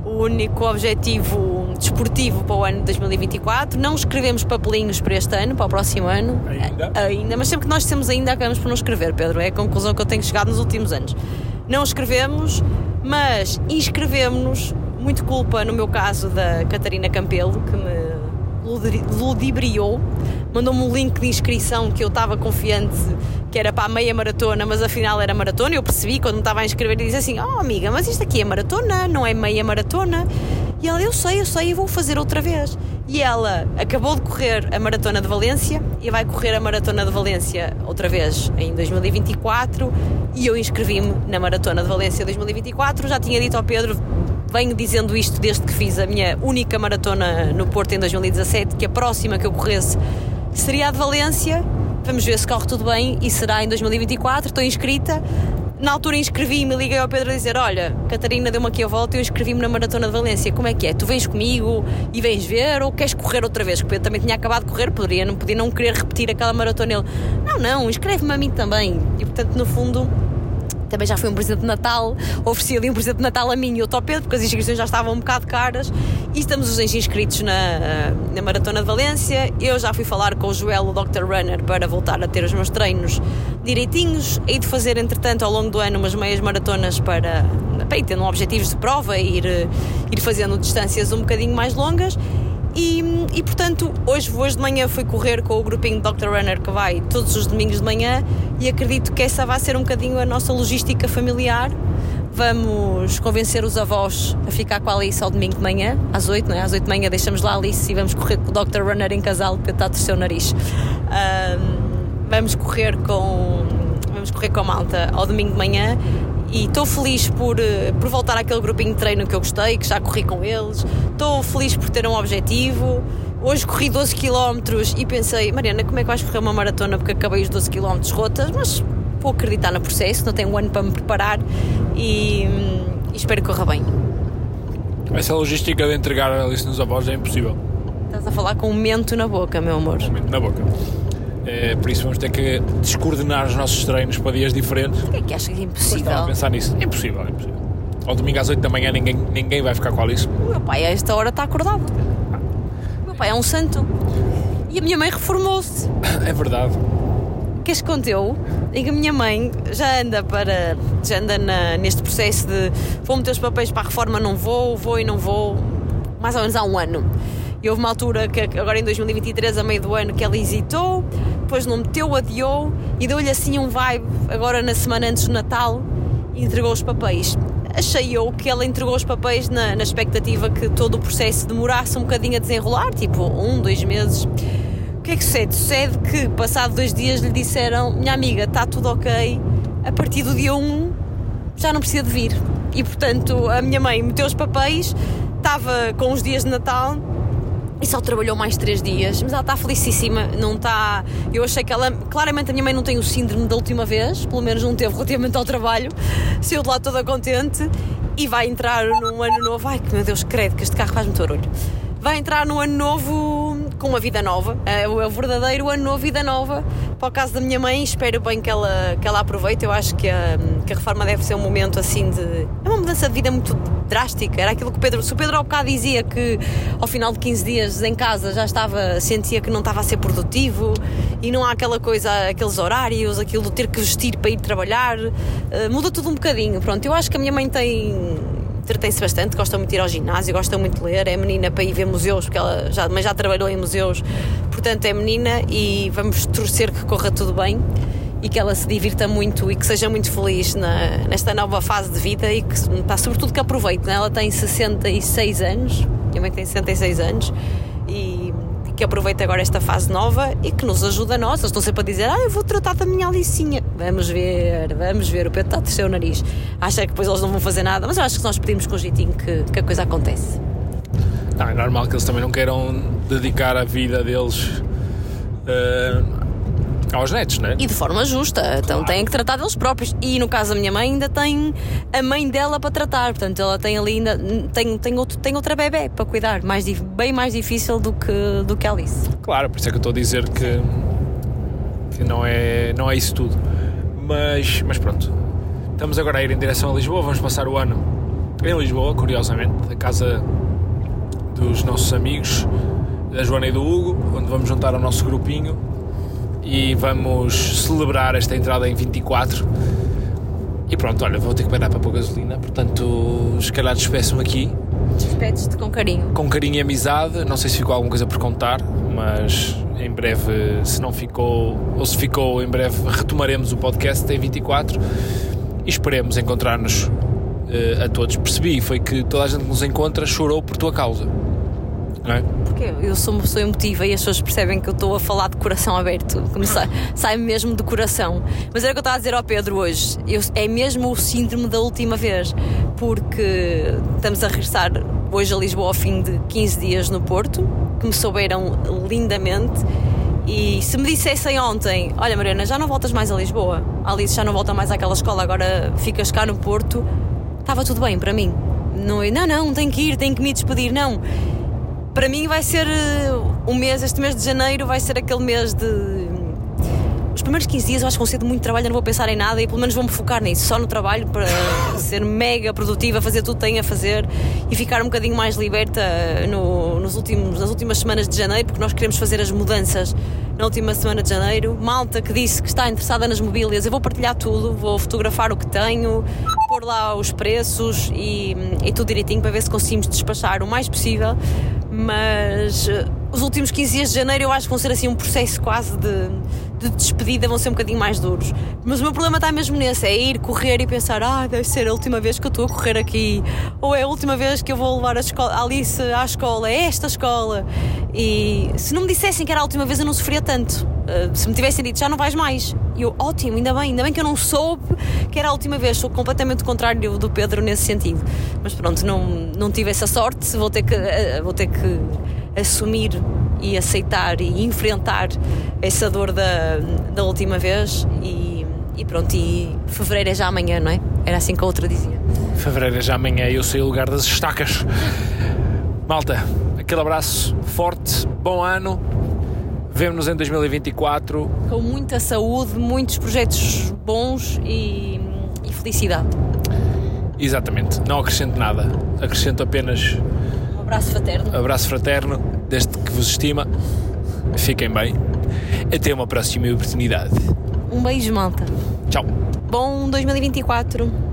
O único objetivo desportivo para o ano de 2024. Não escrevemos papelinhos para este ano, para o próximo ano. Ainda? Ainda, mas sempre que nós temos ainda, acabamos por não escrever, Pedro. É a conclusão que eu tenho chegado nos últimos anos. Não escrevemos, mas inscrevemos-nos, muito culpa no meu caso da Catarina Campelo, que me ludibriou mandou-me um link de inscrição que eu estava confiante que era para a meia maratona, mas afinal era maratona. Eu percebi quando me estava a inscrever e disse assim: Oh amiga, mas isto aqui é maratona, não é meia maratona. E ela, eu sei, eu sei, eu vou fazer outra vez. E ela acabou de correr a maratona de Valência e vai correr a maratona de Valência outra vez em 2024. E eu inscrevi-me na maratona de Valência 2024. Já tinha dito ao Pedro, venho dizendo isto desde que fiz a minha única maratona no Porto em 2017, que a próxima que eu corresse seria a de Valência. Vamos ver se corre tudo bem e será em 2024. Estou inscrita. Na altura inscrevi-me, liguei ao Pedro a dizer: Olha, Catarina deu-me aqui a volta e eu inscrevi-me na Maratona de Valência. Como é que é? Tu vens comigo e vens ver ou queres correr outra vez? Porque Pedro também tinha acabado de correr, poderia não, podia não querer repetir aquela maratona. Ele: Não, não, inscreve-me a mim também. E portanto, no fundo, também já foi um presente de Natal, ofereci ali um presente de Natal a mim e ao Top Pedro, porque as inscrições já estavam um bocado caras e estamos os dois inscritos na, na Maratona de Valência. Eu já fui falar com o Joel, o Dr. Runner, para voltar a ter os meus treinos direitinhos e de fazer, entretanto, ao longo do ano, umas meias maratonas para, para ir tendo objetivos de prova ir, ir fazendo distâncias um bocadinho mais longas. E, e, portanto, hoje, hoje de manhã fui correr com o grupinho Dr. Runner que vai todos os domingos de manhã e acredito que essa vai ser um bocadinho a nossa logística familiar Vamos convencer os avós a ficar com a Alice ao domingo de manhã, às 8, não é? Às 8 de manhã deixamos lá a Alice e vamos correr com o Dr. Runner em casal para tentar torcer o nariz. Um, vamos correr com vamos correr com a malta ao domingo de manhã e estou feliz por, eh, por voltar àquele grupinho de treino que eu gostei, que já corri com eles. Estou feliz por ter um objetivo. Hoje corri 12 km e pensei, Mariana, como é que vais correr uma maratona porque acabei os 12 km rotas? Mas vou acreditar no processo, não tenho um ano para me preparar e, e espero que corra bem. Essa logística de entregar a lista nos avós é impossível. Estás a falar com um mento na boca, meu amor. Um mento na boca. É, por isso vamos ter que descoordenar os nossos treinos para dias diferentes. O que é que achas impossível? Estava a pensar nisso. É impossível, é impossível. Ao domingo às 8 da manhã ninguém, ninguém vai ficar com a Alice. O meu pai a esta hora está acordado. O meu pai é um santo. E a minha mãe reformou-se. É verdade. Que conte eu? Em que a minha mãe já anda para. já anda na, neste processo de vou meter os papéis para a reforma, não vou, vou e não vou, mais ou menos há um ano. E houve uma altura que agora em 2023, a meio do ano, que ela hesitou, depois não meteu, adiou e deu-lhe assim um vibe agora na semana antes do Natal e entregou os papéis. Achei eu que ela entregou os papéis na, na expectativa que todo o processo demorasse um bocadinho a desenrolar, tipo um, dois meses. O que é que sucede? Sucede que, passado dois dias, lhe disseram: Minha amiga, está tudo ok, a partir do dia 1 já não precisa de vir. E portanto, a minha mãe meteu os papéis, estava com os dias de Natal e só trabalhou mais três dias, mas ela está felicíssima, não está. Eu achei que ela. Claramente a minha mãe não tem o síndrome da última vez, pelo menos não teve relativamente ao trabalho, saiu de lá toda contente e vai entrar num ano novo. Ai que meu Deus, credo que este carro faz muito barulho. Vai entrar num ano novo com uma vida nova, é o verdadeiro ano novo, vida nova. Para o caso da minha mãe, espero bem que ela, que ela aproveite. Eu acho que a, que a reforma deve ser um momento assim de. É uma mudança de vida muito drástica. Era aquilo que o Pedro. Se o Pedro ao bocado dizia que ao final de 15 dias em casa já estava, sentia que não estava a ser produtivo e não há aquela coisa, aqueles horários, aquilo de ter que vestir para ir trabalhar, uh, muda tudo um bocadinho. Pronto, eu acho que a minha mãe tem entretém-se bastante, gosta muito de ir ao ginásio, gosta muito de ler, é menina para ir ver museus, porque ela já, mas já trabalhou em museus, portanto é menina e vamos torcer que corra tudo bem e que ela se divirta muito e que seja muito feliz na, nesta nova fase de vida e que está sobretudo que aproveite. Né? Ela tem 66 anos, minha mãe tem 66 anos que aproveite agora esta fase nova e que nos ajude a nós. Eles estão sempre a dizer: Ah, eu vou tratar da minha Alicinha. Vamos ver, vamos ver. O Pedro está a descer o nariz. Acha que depois eles não vão fazer nada, mas eu acho que nós pedimos com jeitinho que, que a coisa acontece. Não, é normal que eles também não queiram dedicar a vida deles. Uh aos netos, né? E de forma justa, então claro. então têm que tratar deles próprios. E no caso da minha mãe, ainda tem a mãe dela para tratar, portanto ela tem ali ainda tem, tem, outro, tem outra bebê para cuidar, mais, bem mais difícil do que, do que Alice. Claro, por isso é que eu estou a dizer que, que não, é, não é isso tudo. Mas, mas pronto, estamos agora a ir em direção a Lisboa, vamos passar o ano em Lisboa, curiosamente, a casa dos nossos amigos, da Joana e do Hugo, onde vamos juntar o nosso grupinho e vamos celebrar esta entrada em 24. E pronto, olha, vou ter que parar para pôr gasolina, portanto, se calhar despeço-me aqui. Despedes-te com carinho. Com carinho e amizade, não sei se ficou alguma coisa por contar, mas em breve, se não ficou, ou se ficou, em breve retomaremos o podcast em 24 e esperemos encontrar-nos uh, a todos. Percebi foi que toda a gente que nos encontra chorou por tua causa não é? Porque eu sou uma pessoa emotiva e as pessoas percebem que eu estou a falar de coração aberto, sai, sai mesmo de coração. Mas era o que eu estava a dizer ao Pedro hoje, eu, é mesmo o síndrome da última vez, porque estamos a regressar hoje a Lisboa ao fim de 15 dias no Porto, que me souberam lindamente. E se me dissessem ontem, olha Mariana, já não voltas mais a Lisboa, a Alice já não volta mais àquela escola, agora ficas cá no Porto, estava tudo bem para mim. Não, não, não, tenho que ir, tenho que me despedir, não para mim vai ser um mês, este mês de janeiro vai ser aquele mês de. Os primeiros 15 dias eu acho que vão ser de muito trabalho, eu não vou pensar em nada e pelo menos vou-me focar nisso, só no trabalho para ser mega produtiva, fazer tudo que tenho a fazer e ficar um bocadinho mais liberta no, nos últimos, nas últimas semanas de janeiro, porque nós queremos fazer as mudanças na última semana de janeiro. Malta que disse que está interessada nas mobílias, eu vou partilhar tudo, vou fotografar o que tenho, pôr lá os preços e, e tudo direitinho para ver se conseguimos despachar o mais possível mas uh, os últimos 15 dias de janeiro eu acho que vão ser assim um processo quase de, de despedida vão ser um bocadinho mais duros. Mas o meu problema está mesmo nesse: é ir correr e pensar, ah, deve ser a última vez que eu estou a correr aqui, ou é a última vez que eu vou levar a, escola, a Alice à escola, é esta escola. E se não me dissessem que era a última vez, eu não sofria tanto. Uh, se me tivessem dito, já não vais mais. E eu, ótimo, ainda bem, ainda bem que eu não soube que era a última vez. Sou completamente contrário do Pedro nesse sentido. Mas pronto, não, não tive essa sorte, vou ter que, uh, vou ter que assumir e aceitar e enfrentar essa dor da, da última vez e, e pronto, e fevereiro é já amanhã, não é? Era assim que a outra dizia. Fevereiro é já amanhã e eu sei o lugar das estacas. Malta, aquele abraço forte, bom ano. Vemo-nos em 2024. Com muita saúde, muitos projetos bons e, e felicidade. Exatamente, não acrescento nada, acrescento apenas um abraço fraterno. Abraço fraterno, que vos estima. Fiquem bem. Até uma próxima oportunidade. Um beijo, malta. Tchau. Bom 2024.